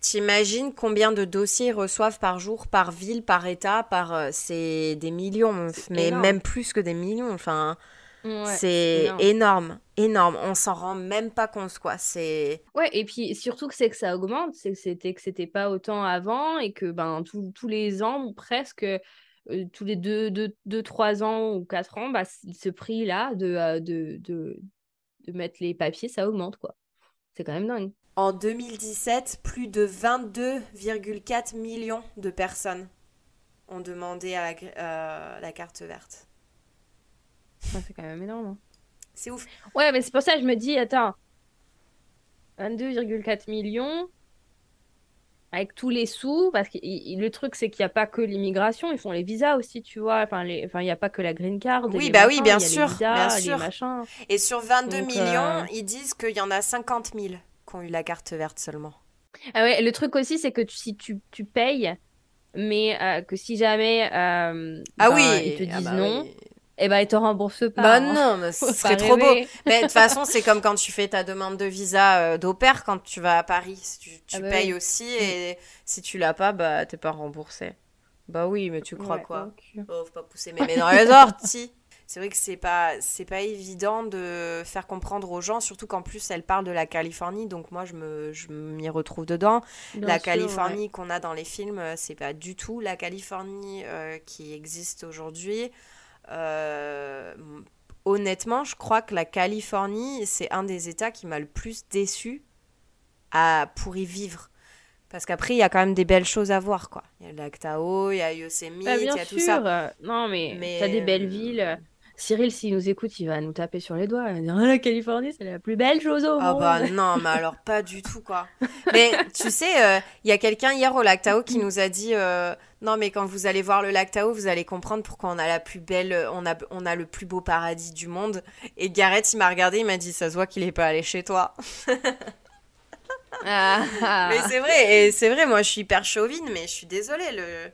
t'imagines combien de dossiers ils reçoivent par jour, par ville, par état, par euh, c'est des millions, mais même plus que des millions. Enfin, c'est énorme. énorme, On s'en rend même pas compte, quoi. C'est. Ouais, et puis surtout que c'est que ça augmente, c'est que c'était que c'était pas autant avant et que ben tous les ans presque. Euh, tous les 2, 2, 3 ans ou 4 ans, bah, ce prix-là de, de, de, de mettre les papiers, ça augmente, quoi. C'est quand même dingue. En 2017, plus de 22,4 millions de personnes ont demandé à la, euh, carte verte. c'est quand même énorme. Hein. C'est ouf. Ouais, mais c'est pour ça que je me dis, attends, 22,4 millions, avec tous les sous, parce que le truc, c'est qu'il n'y a pas que l'immigration, ils font les visas aussi, tu vois. Enfin, il n'y a pas que la green card. Oui, bah oui, bien sûr. bien sûr. Et sur 22 millions, euh, ils disent qu'il y en a 50 000 qui ont eu la carte verte seulement. Ah ouais, le truc aussi, c'est que si tu, tu payes, mais euh, que si jamais euh, ah oui, ils te ah disent bah non, et eh ben, ils te remboursent pas. Bah hein. non, mais ce serait trop beau. Mais de toute façon, c'est comme quand tu fais ta demande de visa euh, d'au pair quand tu vas à Paris. Tu, tu ah bah payes aussi et si tu l'as pas, bah t'es pas remboursé. Bah oui, mais tu crois quoi? Oh, faut pas pousser mes mains dans les orties. c'est vrai que c'est pas c'est pas évident de faire comprendre aux gens surtout qu'en plus elle parle de la Californie donc moi je me je m'y retrouve dedans la Californie qu'on a dans les films euh, c'est pas du tout la Californie euh, qui existe aujourd'hui euh, honnêtement je crois que la Californie c'est un des états qui m'a le plus déçu à pour y vivre parce qu'après, il y a quand même des belles choses à voir, quoi. Il y a le lac Tao, il y a Yosemite, bah, il y a tout ça. Non, mais, mais... t'as des belles villes. Cyril, s'il nous écoute, il va nous taper sur les doigts. Il va dire ah, La Californie, c'est la plus belle chose au monde. Ah bah non, mais alors pas du tout, quoi. mais tu sais, euh, il y a quelqu'un hier au lac Tao qui nous a dit euh, Non, mais quand vous allez voir le lac Tao, vous allez comprendre pourquoi on a la plus belle, on a, on a le plus beau paradis du monde. Et Gareth, il m'a regardé, il m'a dit Ça se voit qu'il est pas allé chez toi. ah. Mais c'est vrai, et c'est vrai, moi je suis hyper chauvine, mais je suis désolée. Le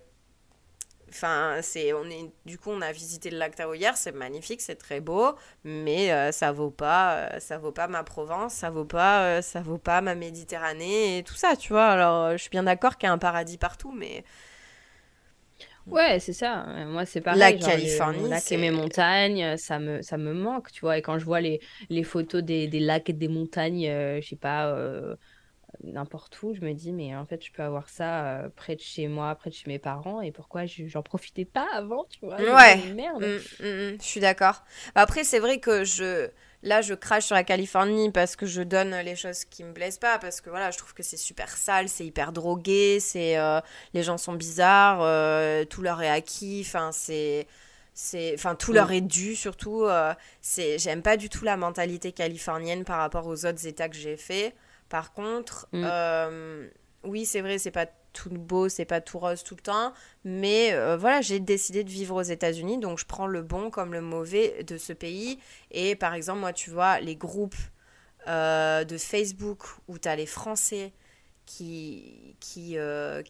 Enfin, c'est, on est, du coup, on a visité le lac Tao hier, c'est magnifique, c'est très beau, mais euh, ça vaut pas, euh, ça vaut pas ma Provence, ça vaut pas, euh, ça vaut pas ma Méditerranée et tout ça, tu vois. Alors, je suis bien d'accord qu'il y a un paradis partout, mais Ouais, c'est ça. Moi, c'est pareil. La Californie, c'est mes montagnes, ça me, ça me manque, tu vois. Et quand je vois les, les photos des, des lacs et des montagnes, je sais pas, n'importe où, je me dis, mais en fait, je peux avoir ça euh, près de chez moi, près de chez mes parents, et pourquoi j'en profitais pas avant, tu vois Ouais. Merde. Mm, mm, mm, je suis d'accord. Bah, après, c'est vrai que je. Là, je crache sur la Californie parce que je donne les choses qui me plaisent pas, parce que voilà, je trouve que c'est super sale, c'est hyper drogué, c'est euh, les gens sont bizarres, euh, tout leur est acquis, enfin c'est enfin tout leur est dû surtout c'est j'aime pas du tout la mentalité californienne par rapport aux autres états que j'ai fait par contre, mm. euh, oui, c'est vrai, c'est pas tout beau, c'est pas tout rose tout le temps, mais euh, voilà, j'ai décidé de vivre aux États-Unis, donc je prends le bon comme le mauvais de ce pays. Et par exemple, moi, tu vois, les groupes euh, de Facebook où tu as les Français qui, qui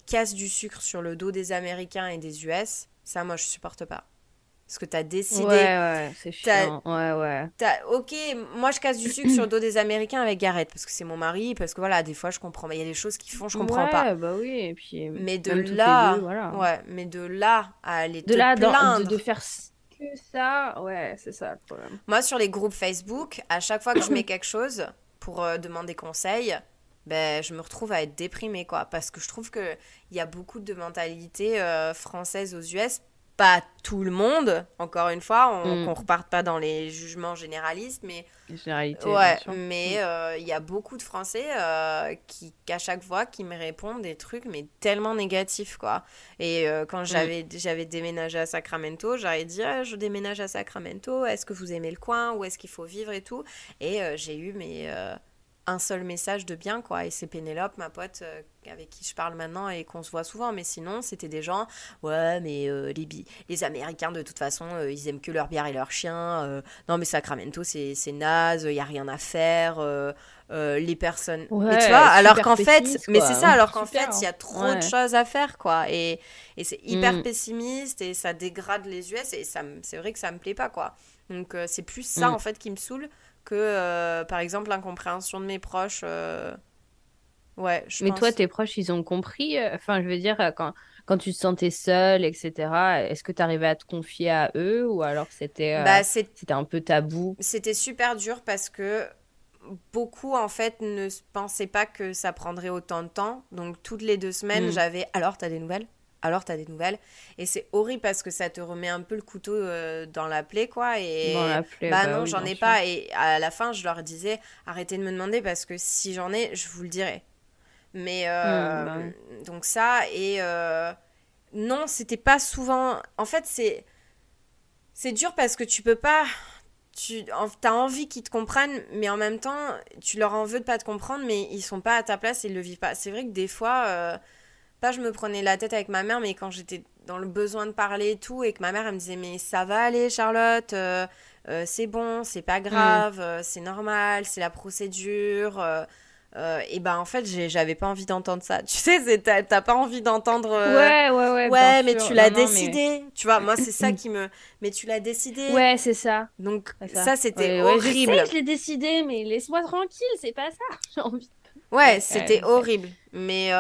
cassent du sucre sur le dos des Américains et des US, ça, moi, je supporte pas. Parce que tu as décidé. Ouais, ouais, c'est chiant. Ouais, ouais. Ok, moi je casse du sucre sur le dos des Américains avec Gareth, parce que c'est mon mari, parce que voilà, des fois je comprends. Il y a des choses qu'ils font, je comprends ouais, pas. bah oui, et puis. Mais de là. voilà. Ouais, mais de là à aller de te là, plaindre. de, faire que ça, ouais, c'est ça le problème. Moi sur les groupes Facebook, à chaque fois que je mets quelque chose pour euh, demander conseil, ben, je me retrouve à être déprimée, quoi. Parce que je trouve qu'il y a beaucoup de mentalités euh, françaises aux US pas tout le monde, encore une fois, on, mm. reparte pas dans les jugements généralistes, mais ouais, mais mm. euh, il y a beaucoup de Français euh, qui, à chaque fois, qui me répondent des trucs mais tellement négatifs quoi. Et euh, quand mm. j'avais j'avais déménagé à Sacramento, j'avais dit ah, je déménage à Sacramento, est-ce que vous aimez le coin, où est-ce qu'il faut vivre et tout? Et j'ai eu mes un seul message de bien, quoi. Et c'est Pénélope, ma pote, euh, avec qui je parle maintenant et qu'on se voit souvent. Mais sinon, c'était des gens, ouais, mais euh, les, les Américains, de toute façon, euh, ils aiment que leur bière et leur chien. non, mais Sacramento, c'est naze, il n'y a rien à faire. les personnes. Ouais, tu vois, alors qu'en fait, mais c'est ça, alors qu'en fait, il y a trop de choses à faire, quoi. Et, et c'est hyper mm. pessimiste et ça dégrade les US et c'est vrai que ça me plaît pas, quoi. Donc, c'est plus ça, mm. en fait, qui me saoule que, euh, par exemple, l'incompréhension de mes proches. Euh, ouais, je Mais toi, tes proches, ils ont compris. Euh, enfin, je veux dire, quand, quand tu te sentais seule, etc., est-ce que tu arrivais à te confier à eux ou alors c'était bah, c'était un peu tabou? C'était super dur parce que beaucoup, en fait, ne pensaient pas que ça prendrait autant de temps. Donc, toutes les deux semaines, mm. j'avais Alors, t'as des nouvelles? Alors tu as des nouvelles. Et c'est horrible parce que ça te remet un peu le couteau euh, dans la plaie, quoi. Et dans la plaie, bah, bah non, j'en ai pas. Et à la fin, je leur disais, arrêtez de me demander parce que si j'en ai, je vous le dirai. Mais euh, hmm, bah donc ça, et euh, non, c'était pas souvent. En fait, c'est c'est dur parce que tu peux pas. Tu as envie qu'ils te comprennent, mais en même temps, tu leur en veux de pas te comprendre, mais ils sont pas à ta place, ils le vivent pas. C'est vrai que des fois pas je me prenais la tête avec ma mère, mais quand j'étais dans le besoin de parler et tout, et que ma mère elle me disait mais ça va aller Charlotte, euh, euh, c'est bon, c'est pas grave, mm. euh, c'est normal, c'est la procédure. et ben en fait j'avais pas envie d'entendre ça. Tu sais, t'as pas envie d'entendre. ouais ouais ouais. Ouais, mais tu l'as décidé. Tu vois, moi c'est ça qui me. Mais tu l'as décidé. Ouais, c'est ça. Donc ça, c'était horrible. je, sais, je l'ai décidé, mais laisse-moi tranquille, c'est pas ça. J'ai envie. Ouais, c'était horrible. Mais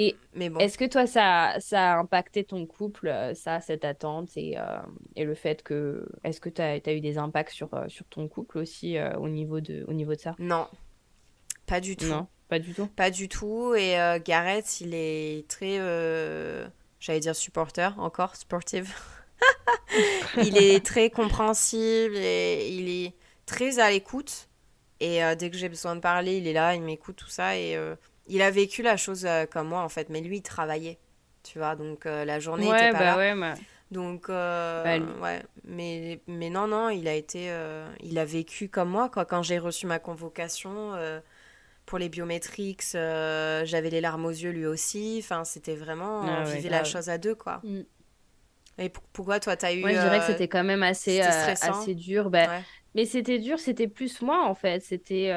Et mais bon. est-ce que toi, ça, ça a impacté ton couple, euh, ça, cette attente et, euh, et le fait que. Est-ce que tu as, as, eu des impacts sur, euh, sur ton couple aussi au, niveau de, au niveau de ça? Non, pas du tout. Non, pas du tout? Pas du tout. Et Gareth, il est très. J'allais dire supporter, encore, sportive. il est très compréhensible et il est très à l'écoute. Et dès que j'ai besoin de parler, il est là, il m'écoute, tout ça. Et il a vécu la chose euh, comme moi en fait, mais lui il travaillait, tu vois, donc euh, la journée était pas bah là. Donc euh, bah, ouais, mais mais non non, il a été, il a vécu comme moi quoi. Quand j'ai reçu ma convocation pour les biométriques, j'avais les larmes aux yeux lui aussi. Enfin c'était vraiment, ah on vivait la chose à deux quoi. Mm. Et pourquoi toi t'as eu Moi je dirais que c'était quand même assez assez dur. Bah, mais c'était dur, c'était plus moi en fait. C'était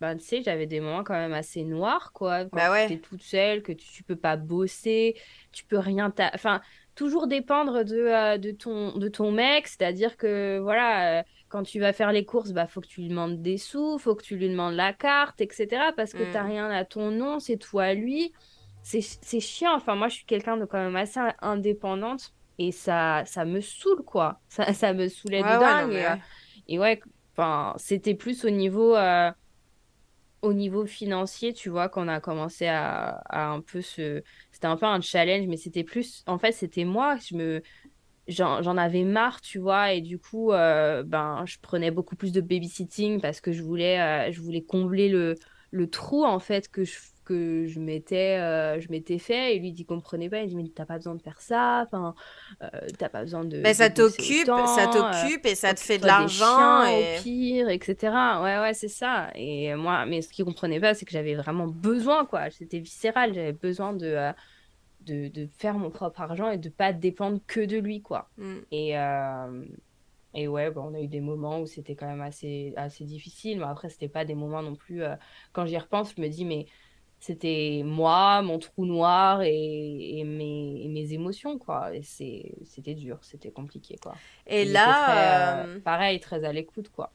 ben, tu sais, j'avais des moments quand même assez noirs, quoi. Quand bah tu es toute seule, que tu, tu peux pas bosser, tu peux rien. Enfin, toujours dépendre de, euh, de, ton, de ton mec, c'est-à-dire que, voilà, euh, quand tu vas faire les courses, bah, faut que tu lui demandes des sous, faut que tu lui demandes la carte, etc. Parce que tu n'as mmh. rien à ton nom, c'est toi à lui. C'est chiant. Enfin, moi, je suis quelqu'un de quand même assez indépendante et ça, ça me saoule, quoi. Ça, ça me saoulait de dingue. ouais. Et, ouais, c'était plus au niveau au niveau financier, tu vois, qu'on a commencé à, un peu se... C'était un peu un challenge, mais c'était plus... En fait, c'était moi, je me... J'en avais marre, tu vois, et du coup, euh, ben, je prenais beaucoup plus de babysitting parce que je voulais, euh, combler le, le trou, en fait, que je que je m'étais euh, je m'étais fait. Et lui il comprenait pas. Il dit mais t'as pas besoin de faire ça. Enfin euh, t'as pas besoin de mais ça t'occupe ça t'occupe et ça te fait de l'argent et... au pire etc ouais ouais c'est ça. Et moi mais ce qu'il comprenait pas c'est que j'avais vraiment besoin quoi. C'était viscéral. J'avais besoin de, euh, de, de faire mon propre argent et de pas dépendre que de lui quoi. Mm. et et ouais, on a eu des moments où c'était quand même assez, assez difficile, mais après, c'était pas des moments non plus. quand j'y repense, je me dis, mais c'était moi, mon trou noir et, mes, mes, émotions, quoi. Et c'était dur, c'était compliqué, quoi. Et là... Euh, pareil, très à l'écoute, quoi.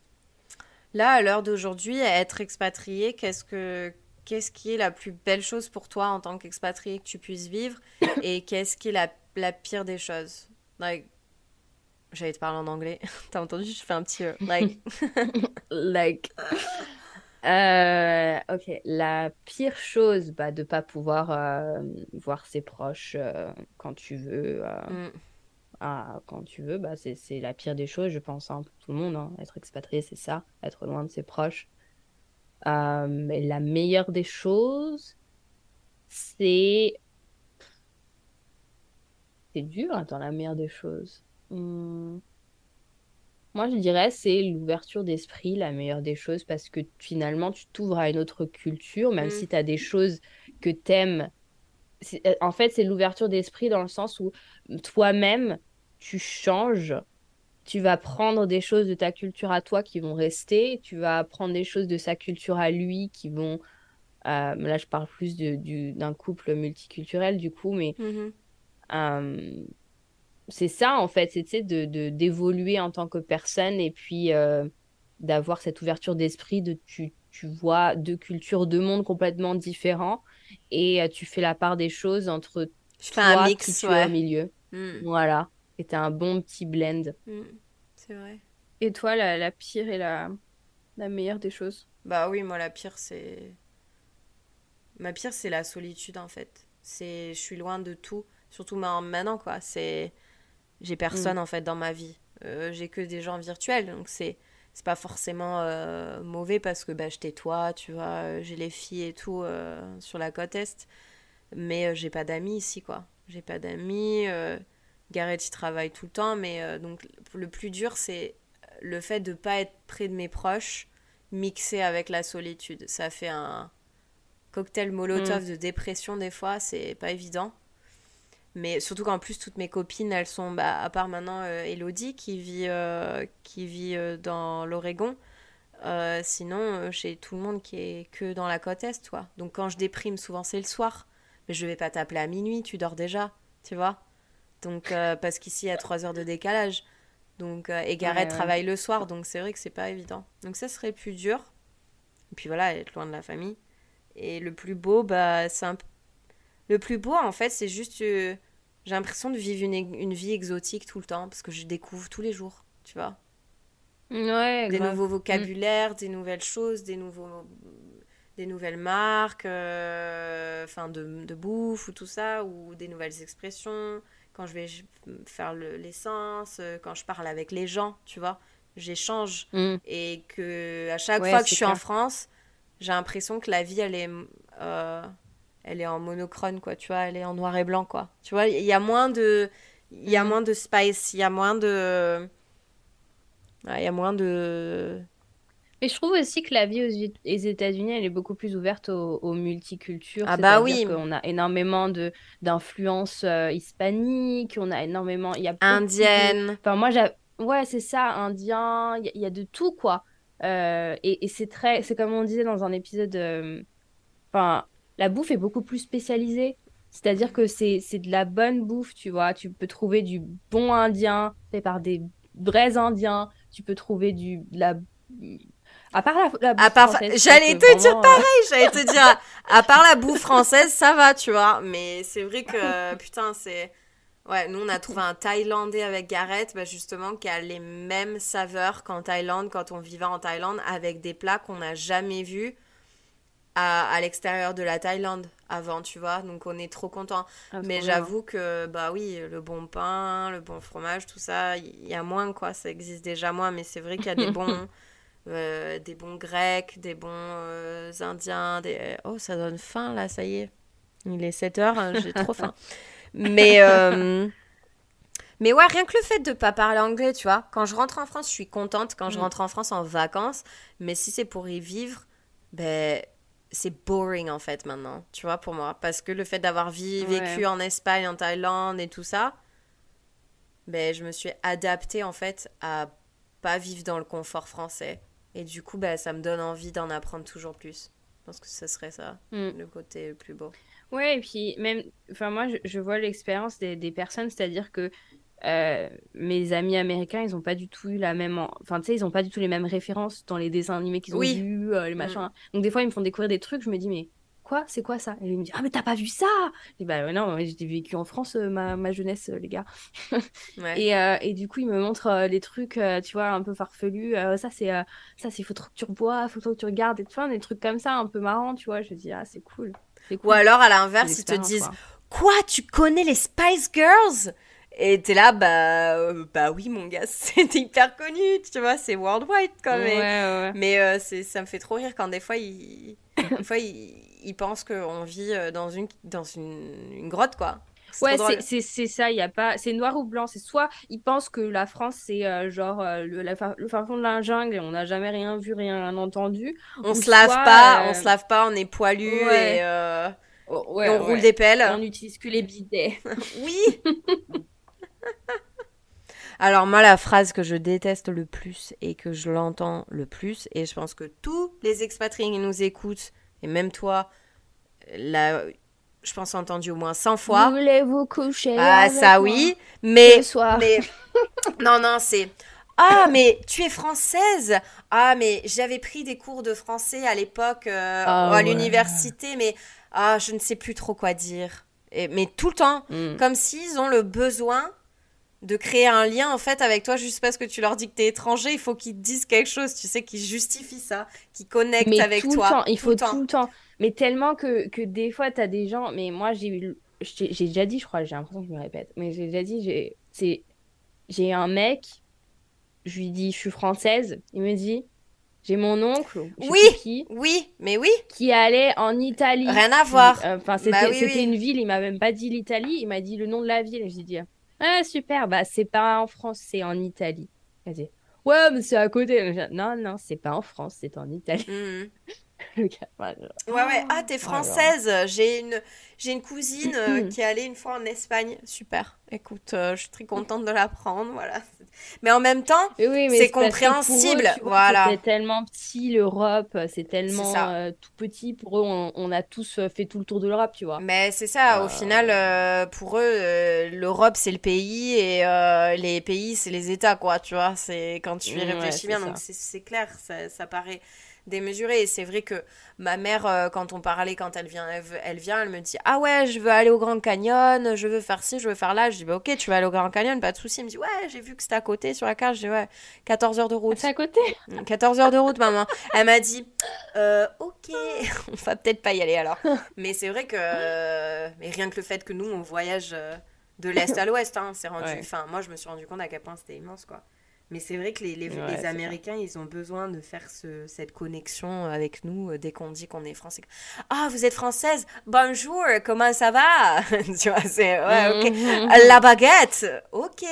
Là, à l'heure d'aujourd'hui, être expatrié, qu'est-ce que... Qu'est-ce qui est la plus belle chose pour toi en tant qu'expatrié que tu puisses vivre et qu'est-ce qui est la, la, pire des choses? Like, J'allais te parler en anglais. T'as entendu? Je fais un petit... Euh, like... like... Euh, ok, la pire chose, bah, de pas pouvoir euh, voir ses proches euh, quand tu veux, mm. quand tu veux, bah, c'est la pire des choses, je pense, hein, pour tout le monde. Hein. Être expatrié, c'est ça, être loin de ses proches. mais la meilleure des choses, c'est. C'est dur, dans la meilleure des choses. Hmm. Moi, je dirais c'est l'ouverture d'esprit, la meilleure des choses, parce que finalement, tu t'ouvres à une autre culture, même mm. si tu as des choses que t'aimes. Euh, en fait, c'est l'ouverture d'esprit dans le sens où toi-même, tu changes, tu vas prendre des choses de ta culture à toi qui vont rester, tu vas prendre des choses de sa culture à lui qui vont... Euh, là, je parle plus d'un couple multiculturel, du coup, mais... Euh, c'est ça en fait, c'est de d'évoluer en tant que personne et puis euh, d'avoir cette ouverture d'esprit de tu, tu vois deux cultures, deux mondes complètement différents et euh, tu fais la part des choses entre je toi un mix, qui tu au milieu. Hmm. Voilà, et t'as un bon petit blend. Hmm. C'est vrai. Et toi, la, la, pire et la, la meilleure des choses? Bah oui, moi la pire c'est ma pire c'est la solitude en fait. C'est je suis loin de tout, surtout maintenant quoi. C'est j'ai personne mm. en fait dans ma vie. Euh, j'ai que des gens virtuels, donc c'est c'est pas forcément euh, mauvais parce que bah, je toi, tu vois, euh, j'ai les filles et tout sur la côte est, mais j'ai pas d'amis ici quoi. J'ai pas d'amis. Gareth il travaille tout le temps, mais donc le plus dur c'est le fait de pas être près de mes proches, mixé avec la solitude. Ça fait un cocktail molotov mm. de dépression des fois, c'est pas évident. Mais surtout qu'en plus, toutes mes copines, elles sont, bah, à part maintenant euh, Elodie qui vit, euh, qui vit euh, dans l'Oregon, sinon, chez tout le monde qui est que dans la côte Est, toi. Donc quand je déprime, souvent c'est le soir. Mais je vais pas t'appeler à minuit, tu dors déjà, tu vois. Donc, parce qu'ici, il y a 3 heures de décalage. Donc, et Gareth travaille le soir, donc c'est vrai que c'est pas évident. Donc ça serait plus dur. Et puis voilà, être loin de la famille. Et le plus beau, bah, c'est un le plus beau, en fait, c'est juste. euh, j'ai l'impression de vivre une, une vie exotique tout le temps parce que je découvre tous les jours, tu vois. Ouais, Des grave. nouveaux Mm. vocabulaires, des nouvelles choses, des nouveaux. Des nouvelles marques, euh, enfin de, de bouffe ou tout ça, ou des nouvelles expressions. Quand je vais faire le- l'essence, euh, quand je parle avec les gens, tu vois, j'échange. Mm. Et que à chaque Ouais, fois que je suis en. France, j'ai l'impression que la vie, elle est, euh, elle est en monochrome, quoi, tu vois, elle est en noir et blanc, quoi. Tu vois, il y a moins de, il y a Mhm. moins de spice, il y a moins de, ouais, il y a moins de, Mais je trouve aussi que la vie aux Éta- aux États-Unis, elle est beaucoup plus ouverte aux, aux multicultures. ah bah oui, qu'on a énormément de d'influences euh, hispaniques, on a énormément, il y a de... indienne. Enfin, moi. Ouais, c'est ça, indien, il y, a il y a de tout, quoi. Euh, et et c'est très... C'est comme on disait dans un épisode... euh, Enfin, la bouffe est beaucoup plus spécialisée. C'est-à-dire que c'est c'est de la bonne bouffe, tu vois. Tu peux trouver du bon indien fait par des vrais indiens. Tu peux trouver du... de la... À part la, la À bouffe part, française, je j'allais te dire euh, J'allais te dire, à part la bouffe française, ça va, tu vois. Mais c'est vrai que, putain, c'est. Ouais, nous, on a trouvé un Thaïlandais avec Gareth, bah, justement, qui a les mêmes saveurs qu'en Thaïlande, quand on vivait en Thaïlande, avec des plats qu'on n'a jamais vus à, à l'extérieur de la Thaïlande avant, tu vois. Donc, on est trop contents. ah, Mais j'avoue que, bah oui, le bon pain, le bon fromage, tout ça, il y a moins, quoi. Ça existe déjà moins, mais c'est vrai qu'il y a des bons, euh, des bons grecs, des bons euh, indiens, des... Oh, ça donne faim, là, ça y est. Il est 7 heures, j'ai trop faim. Mais, euh, mais ouais, rien que le fait de pas parler anglais, tu vois. Quand je rentre en France, je suis contente quand je Mm. rentre en France en vacances. Mais si c'est pour y vivre, ben c'est boring en fait maintenant, tu vois, pour moi. Parce que le fait d'avoir Ouais. vécu en Espagne, en Thaïlande et tout ça, ben je me suis adaptée en fait à pas vivre dans le confort français. Et du coup, ben, ça me donne envie d'en apprendre toujours plus. Je pense que ce serait ça, Mm. le côté le plus beau. Ouais, et puis même, enfin moi je, je vois l'expérience des, des personnes, c'est-à-dire que euh, mes amis américains, ils ont pas du tout eu la même, en- enfin tu sais, ils ont pas du tout les mêmes références dans les dessins animés qu'ils ont Oui. vus, euh, les Mm. machins. Donc des fois ils me font découvrir des trucs, je me dis mais quoi, c'est quoi ça? Et ils me disent ah mais t'as pas vu ça? Je dis bah non, j'ai vécu en France euh, ma, ma jeunesse les gars. Ouais. Et, et du coup ils me montrent les trucs, tu vois, un peu farfelus. Ça c'est, ça c'est faut trop que tu revois, faut trop que tu regardes et tout, des trucs comme ça un peu marrants, tu vois. Je dis ah c'est cool. Ou alors, à l'inverse, ils te disent quoi. Quoi, tu connais les Spice Girls? Et t'es là, bah, euh, bah oui, mon gars, c'est hyper connu, tu vois, c'est worldwide quand même. ouais. Mais euh, c'est, ça me fait trop rire quand des fois, ils, des fois, ils, ils pensent qu'on vit euh, dans une, dans une, une grotte, quoi. C'est Ouais, c'est ça, il y a pas c'est noir ou blanc, c'est soit ils pensent que la France c'est euh, genre euh, le, la le fin fond de la jungle et on n'a jamais rien vu, rien entendu. On se lave soit, pas, euh, on se lave pas, on est poilu Ouais. et, Oh, et on ouais. roule des pelles. On n'utilise que les bidets. Oui Alors moi, la phrase que je déteste le plus et que je l'entends le plus, et je pense que tous les expatriés qui nous écoutent, et même toi, là, je pense entendu au moins 100 fois. Voulez-vous coucher Ah, avec ça moi oui, mais... soir mais... non, non, c'est... Ah, mais tu es française Ah, mais j'avais pris des cours de français à l'époque euh, Ah, à ouais. l'université, mais ah, je ne sais plus trop quoi dire. Et, mais tout le temps, Mm. comme s'ils ont le besoin de créer un lien en fait avec toi juste parce que tu leur dis que t'es étranger, il faut qu'ils te disent quelque chose, tu sais, qu'ils justifient ça, qu'ils connectent Mais avec tout toi. le temps, il tout faut le temps. tout le temps. Mais tellement que, que des fois, tu as des gens. Mais moi, j'ai eu. J'ai déjà dit, je crois, j'ai l'impression que je me répète. Mais j'ai déjà dit, j'ai c'est j'ai un mec, je lui dis, je suis française. Il me dit, j'ai mon oncle, Oui. qui, Oui, mais oui, qui allait en Italie. rien à voir. Euh, Enfin, c'était Bah oui, c'était oui. une ville, il m'a même pas dit l'Italie, il m'a dit le nom de la ville. Et j'ai dit, ah, super, bah, c'est pas en France, c'est en Italie. A dit, ouais, mais c'est à côté. Non, non, c'est pas en France, c'est en Italie. Mhm. Le gars, enfin, je- Ouais, ouais. Ah, t'es là. française. J'ai une, j'ai une cousine euh, Mm. qui est allée une fois en Espagne. Super. Écoute, euh, je suis très contente de l'apprendre, voilà. Mais en même temps, oui, c'est c'est eux, compréhensible, vois, voilà. c'était tellement petit l'Europe, c'est C'est tellement euh, tout petit. Pour eux, on, on a tous fait tout le tour de l'Europe, tu vois. Mais c'est ça, au final, pour eux, euh, l'Europe, c'est le pays et euh, les pays, c'est les États, quoi, tu vois. C'est quand tu y ouais, réfléchis c'est bien, donc ça. c'est c'est clair, ça, ça paraît démesuré. Et c'est vrai que ma mère, euh, quand on parlait, quand elle vient, elle, vient, elle me dit, ah ouais, je veux aller au Grand Canyon, je veux faire ci, je veux faire là. Je dis, bah ok, tu vas aller au Grand Canyon, pas de souci. Elle me dit, ouais, j'ai vu que c'était à côté sur la carte. Je dis, ouais, 14 heures de Ah, C'est route. à côté. 14 heures de route, maman. Elle m'a dit, euh, ok, on va peut-être pas y aller alors. Mais c'est vrai que, euh, mais rien que le fait que nous, on voyage de l'Est à l'Ouest, hein, c'est rendu, Ouais, enfin, moi, je me suis rendu compte à quel point c'était immense, quoi. Mais c'est vrai que les, les, ouais, les c'est ça. Américains, ils ont besoin de faire ce, cette connexion avec nous euh, dès qu'on dit qu'on est français. Ah, vous êtes française? Bonjour, comment ça va? Tu vois, c'est, ouais, ok. Mhm. La baguette? Ok.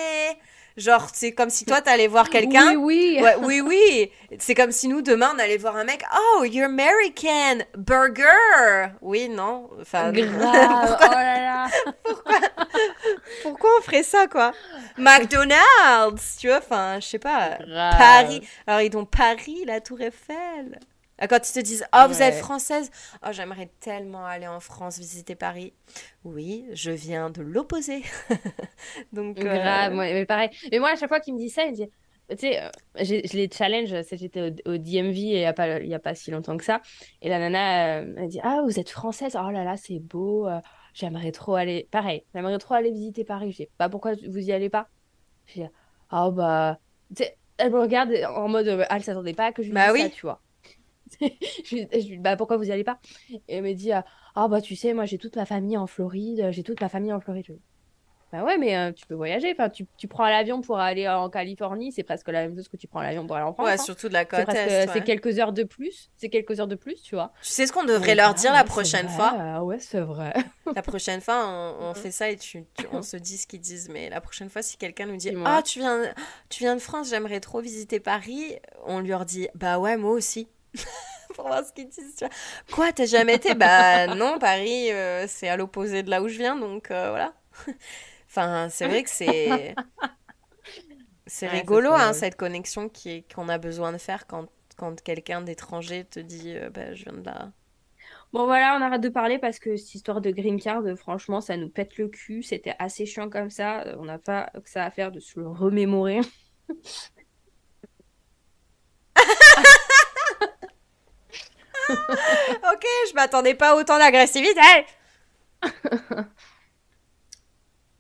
Genre, c'est comme si toi, t'allais voir Oui, quelqu'un. oui. Ouais, oui, oui. C'est comme si nous, demain, on allait voir un mec. Oh, you're American. Burger. Oui, non. Enfin, Grave. Oh là là. pourquoi on ferait ça, quoi? McDonald's, tu vois, enfin, je sais pas. Paris. Alors, ils ont Paris, la Tour Eiffel. Ah, Quand ils te disent, oh, vous êtes française. Oh, j'aimerais tellement aller en France visiter Paris. Oui, je viens de l'opposé. Donc, euh, Grave, mais pareil. Mais moi, à chaque fois qu'il me dit ça, il me dit, tu sais, euh, je les challenge, j'étais au, au DMV il n'y a pas, y a pas si longtemps que ça, et la nana, euh, elle dit, ah, vous êtes française, oh là là, c'est beau, euh, j'aimerais trop aller, pareil, j'aimerais trop aller visiter Paris. Je dis, bah pourquoi vous y allez pas? Je dis, ah bah, tu sais, elle me regarde en mode, euh, ah, elle s'attendait pas à que je lui bah dise ça, oui. tu vois. Je lui, je lui dis, bah pourquoi vous y allez pas? Et elle me dit, ah ah, bah tu sais, moi j'ai toute ma famille en Floride, j'ai toute ma famille en Floride. Je dis, bah ouais, mais euh, tu peux voyager. Enfin, tu, tu prends l'avion pour aller en Californie, c'est presque la même chose que tu prends l'avion pour aller en France. Ouais, hein. surtout de la C'est côte presque, c'est ouais. quelques heures de plus. C'est quelques heures de plus, tu vois. Tu sais ce qu'on devrait leur ah dire la ouais, prochaine fois? ah ouais, c'est vrai. La prochaine fois, on, on fait ça et tu, tu- on se dit ce qu'ils disent. Mais la prochaine fois, si quelqu'un nous dit. Ah, tu viens, tu viens de France, j'aimerais trop visiter Paris, on lui leur dit Bah ouais, moi aussi. Pour voir ce qu'ils disent. tu vois. Quoi, t'as jamais été? Bah non, Paris, euh, c'est à l'opposé de là où je viens, donc euh, voilà. Enfin, c'est vrai que c'est. C'est Ouais, rigolo, hein, cette connexion qui qu'on a besoin de faire quand, quand quelqu'un d'étranger te dit euh, Bah, je viens de là. Bon, voilà, on arrête de parler parce que cette histoire de green card, franchement, ça nous pète le cul. C'était assez chiant comme ça. Euh, On n'a pas que ça à faire de se le remémorer. Ok, je m'attendais pas à autant d'agressivité.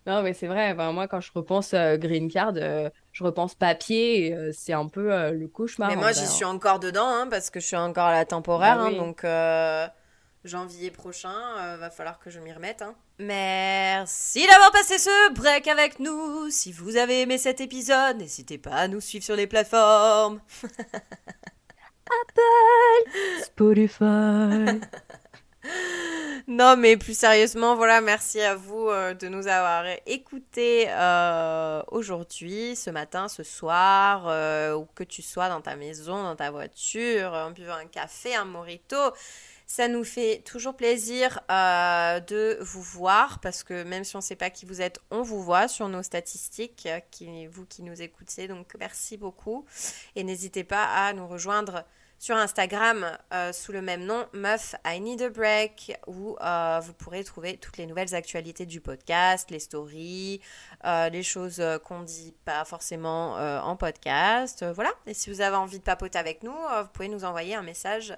Non, mais c'est vrai. moi, quand je repense euh, green card, euh, je repense papier. et, euh, c'est un peu le cauchemar Mais moi, j'y hein. suis encore dedans, hein, parce que je suis encore à la temporaire, Bah hein, oui. donc janvier prochain, va falloir que je m'y remette. hein. Merci d'avoir passé ce break avec nous. Si vous avez aimé cet épisode, n'hésitez pas à nous suivre sur les plateformes. Spotify. Non, mais plus sérieusement, voilà, merci à vous euh, de nous avoir écoutés euh, aujourd'hui, ce matin, ce soir, euh, où que tu sois dans ta maison, dans ta voiture, en buvant un café, un morito. Ça nous fait toujours plaisir de vous voir parce que même si on ne sait pas qui vous êtes, on vous voit sur nos statistiques, qui, vous qui nous écoutez. Donc merci beaucoup et n'hésitez pas à nous rejoindre sur Instagram euh, sous le même nom, Meuf I Need a Break, où euh, vous pourrez trouver toutes les nouvelles actualités du podcast, les stories, euh, les choses qu'on dit pas forcément en podcast. Voilà. Et si vous avez envie de papoter avec nous, vous pouvez nous envoyer un message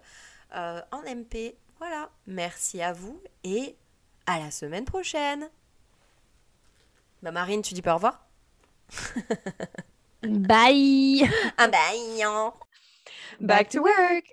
en MP. Voilà. Merci à vous et à la semaine prochaine. Bah Marine, tu dis pas au revoir Bye. Ah bah, Back to work.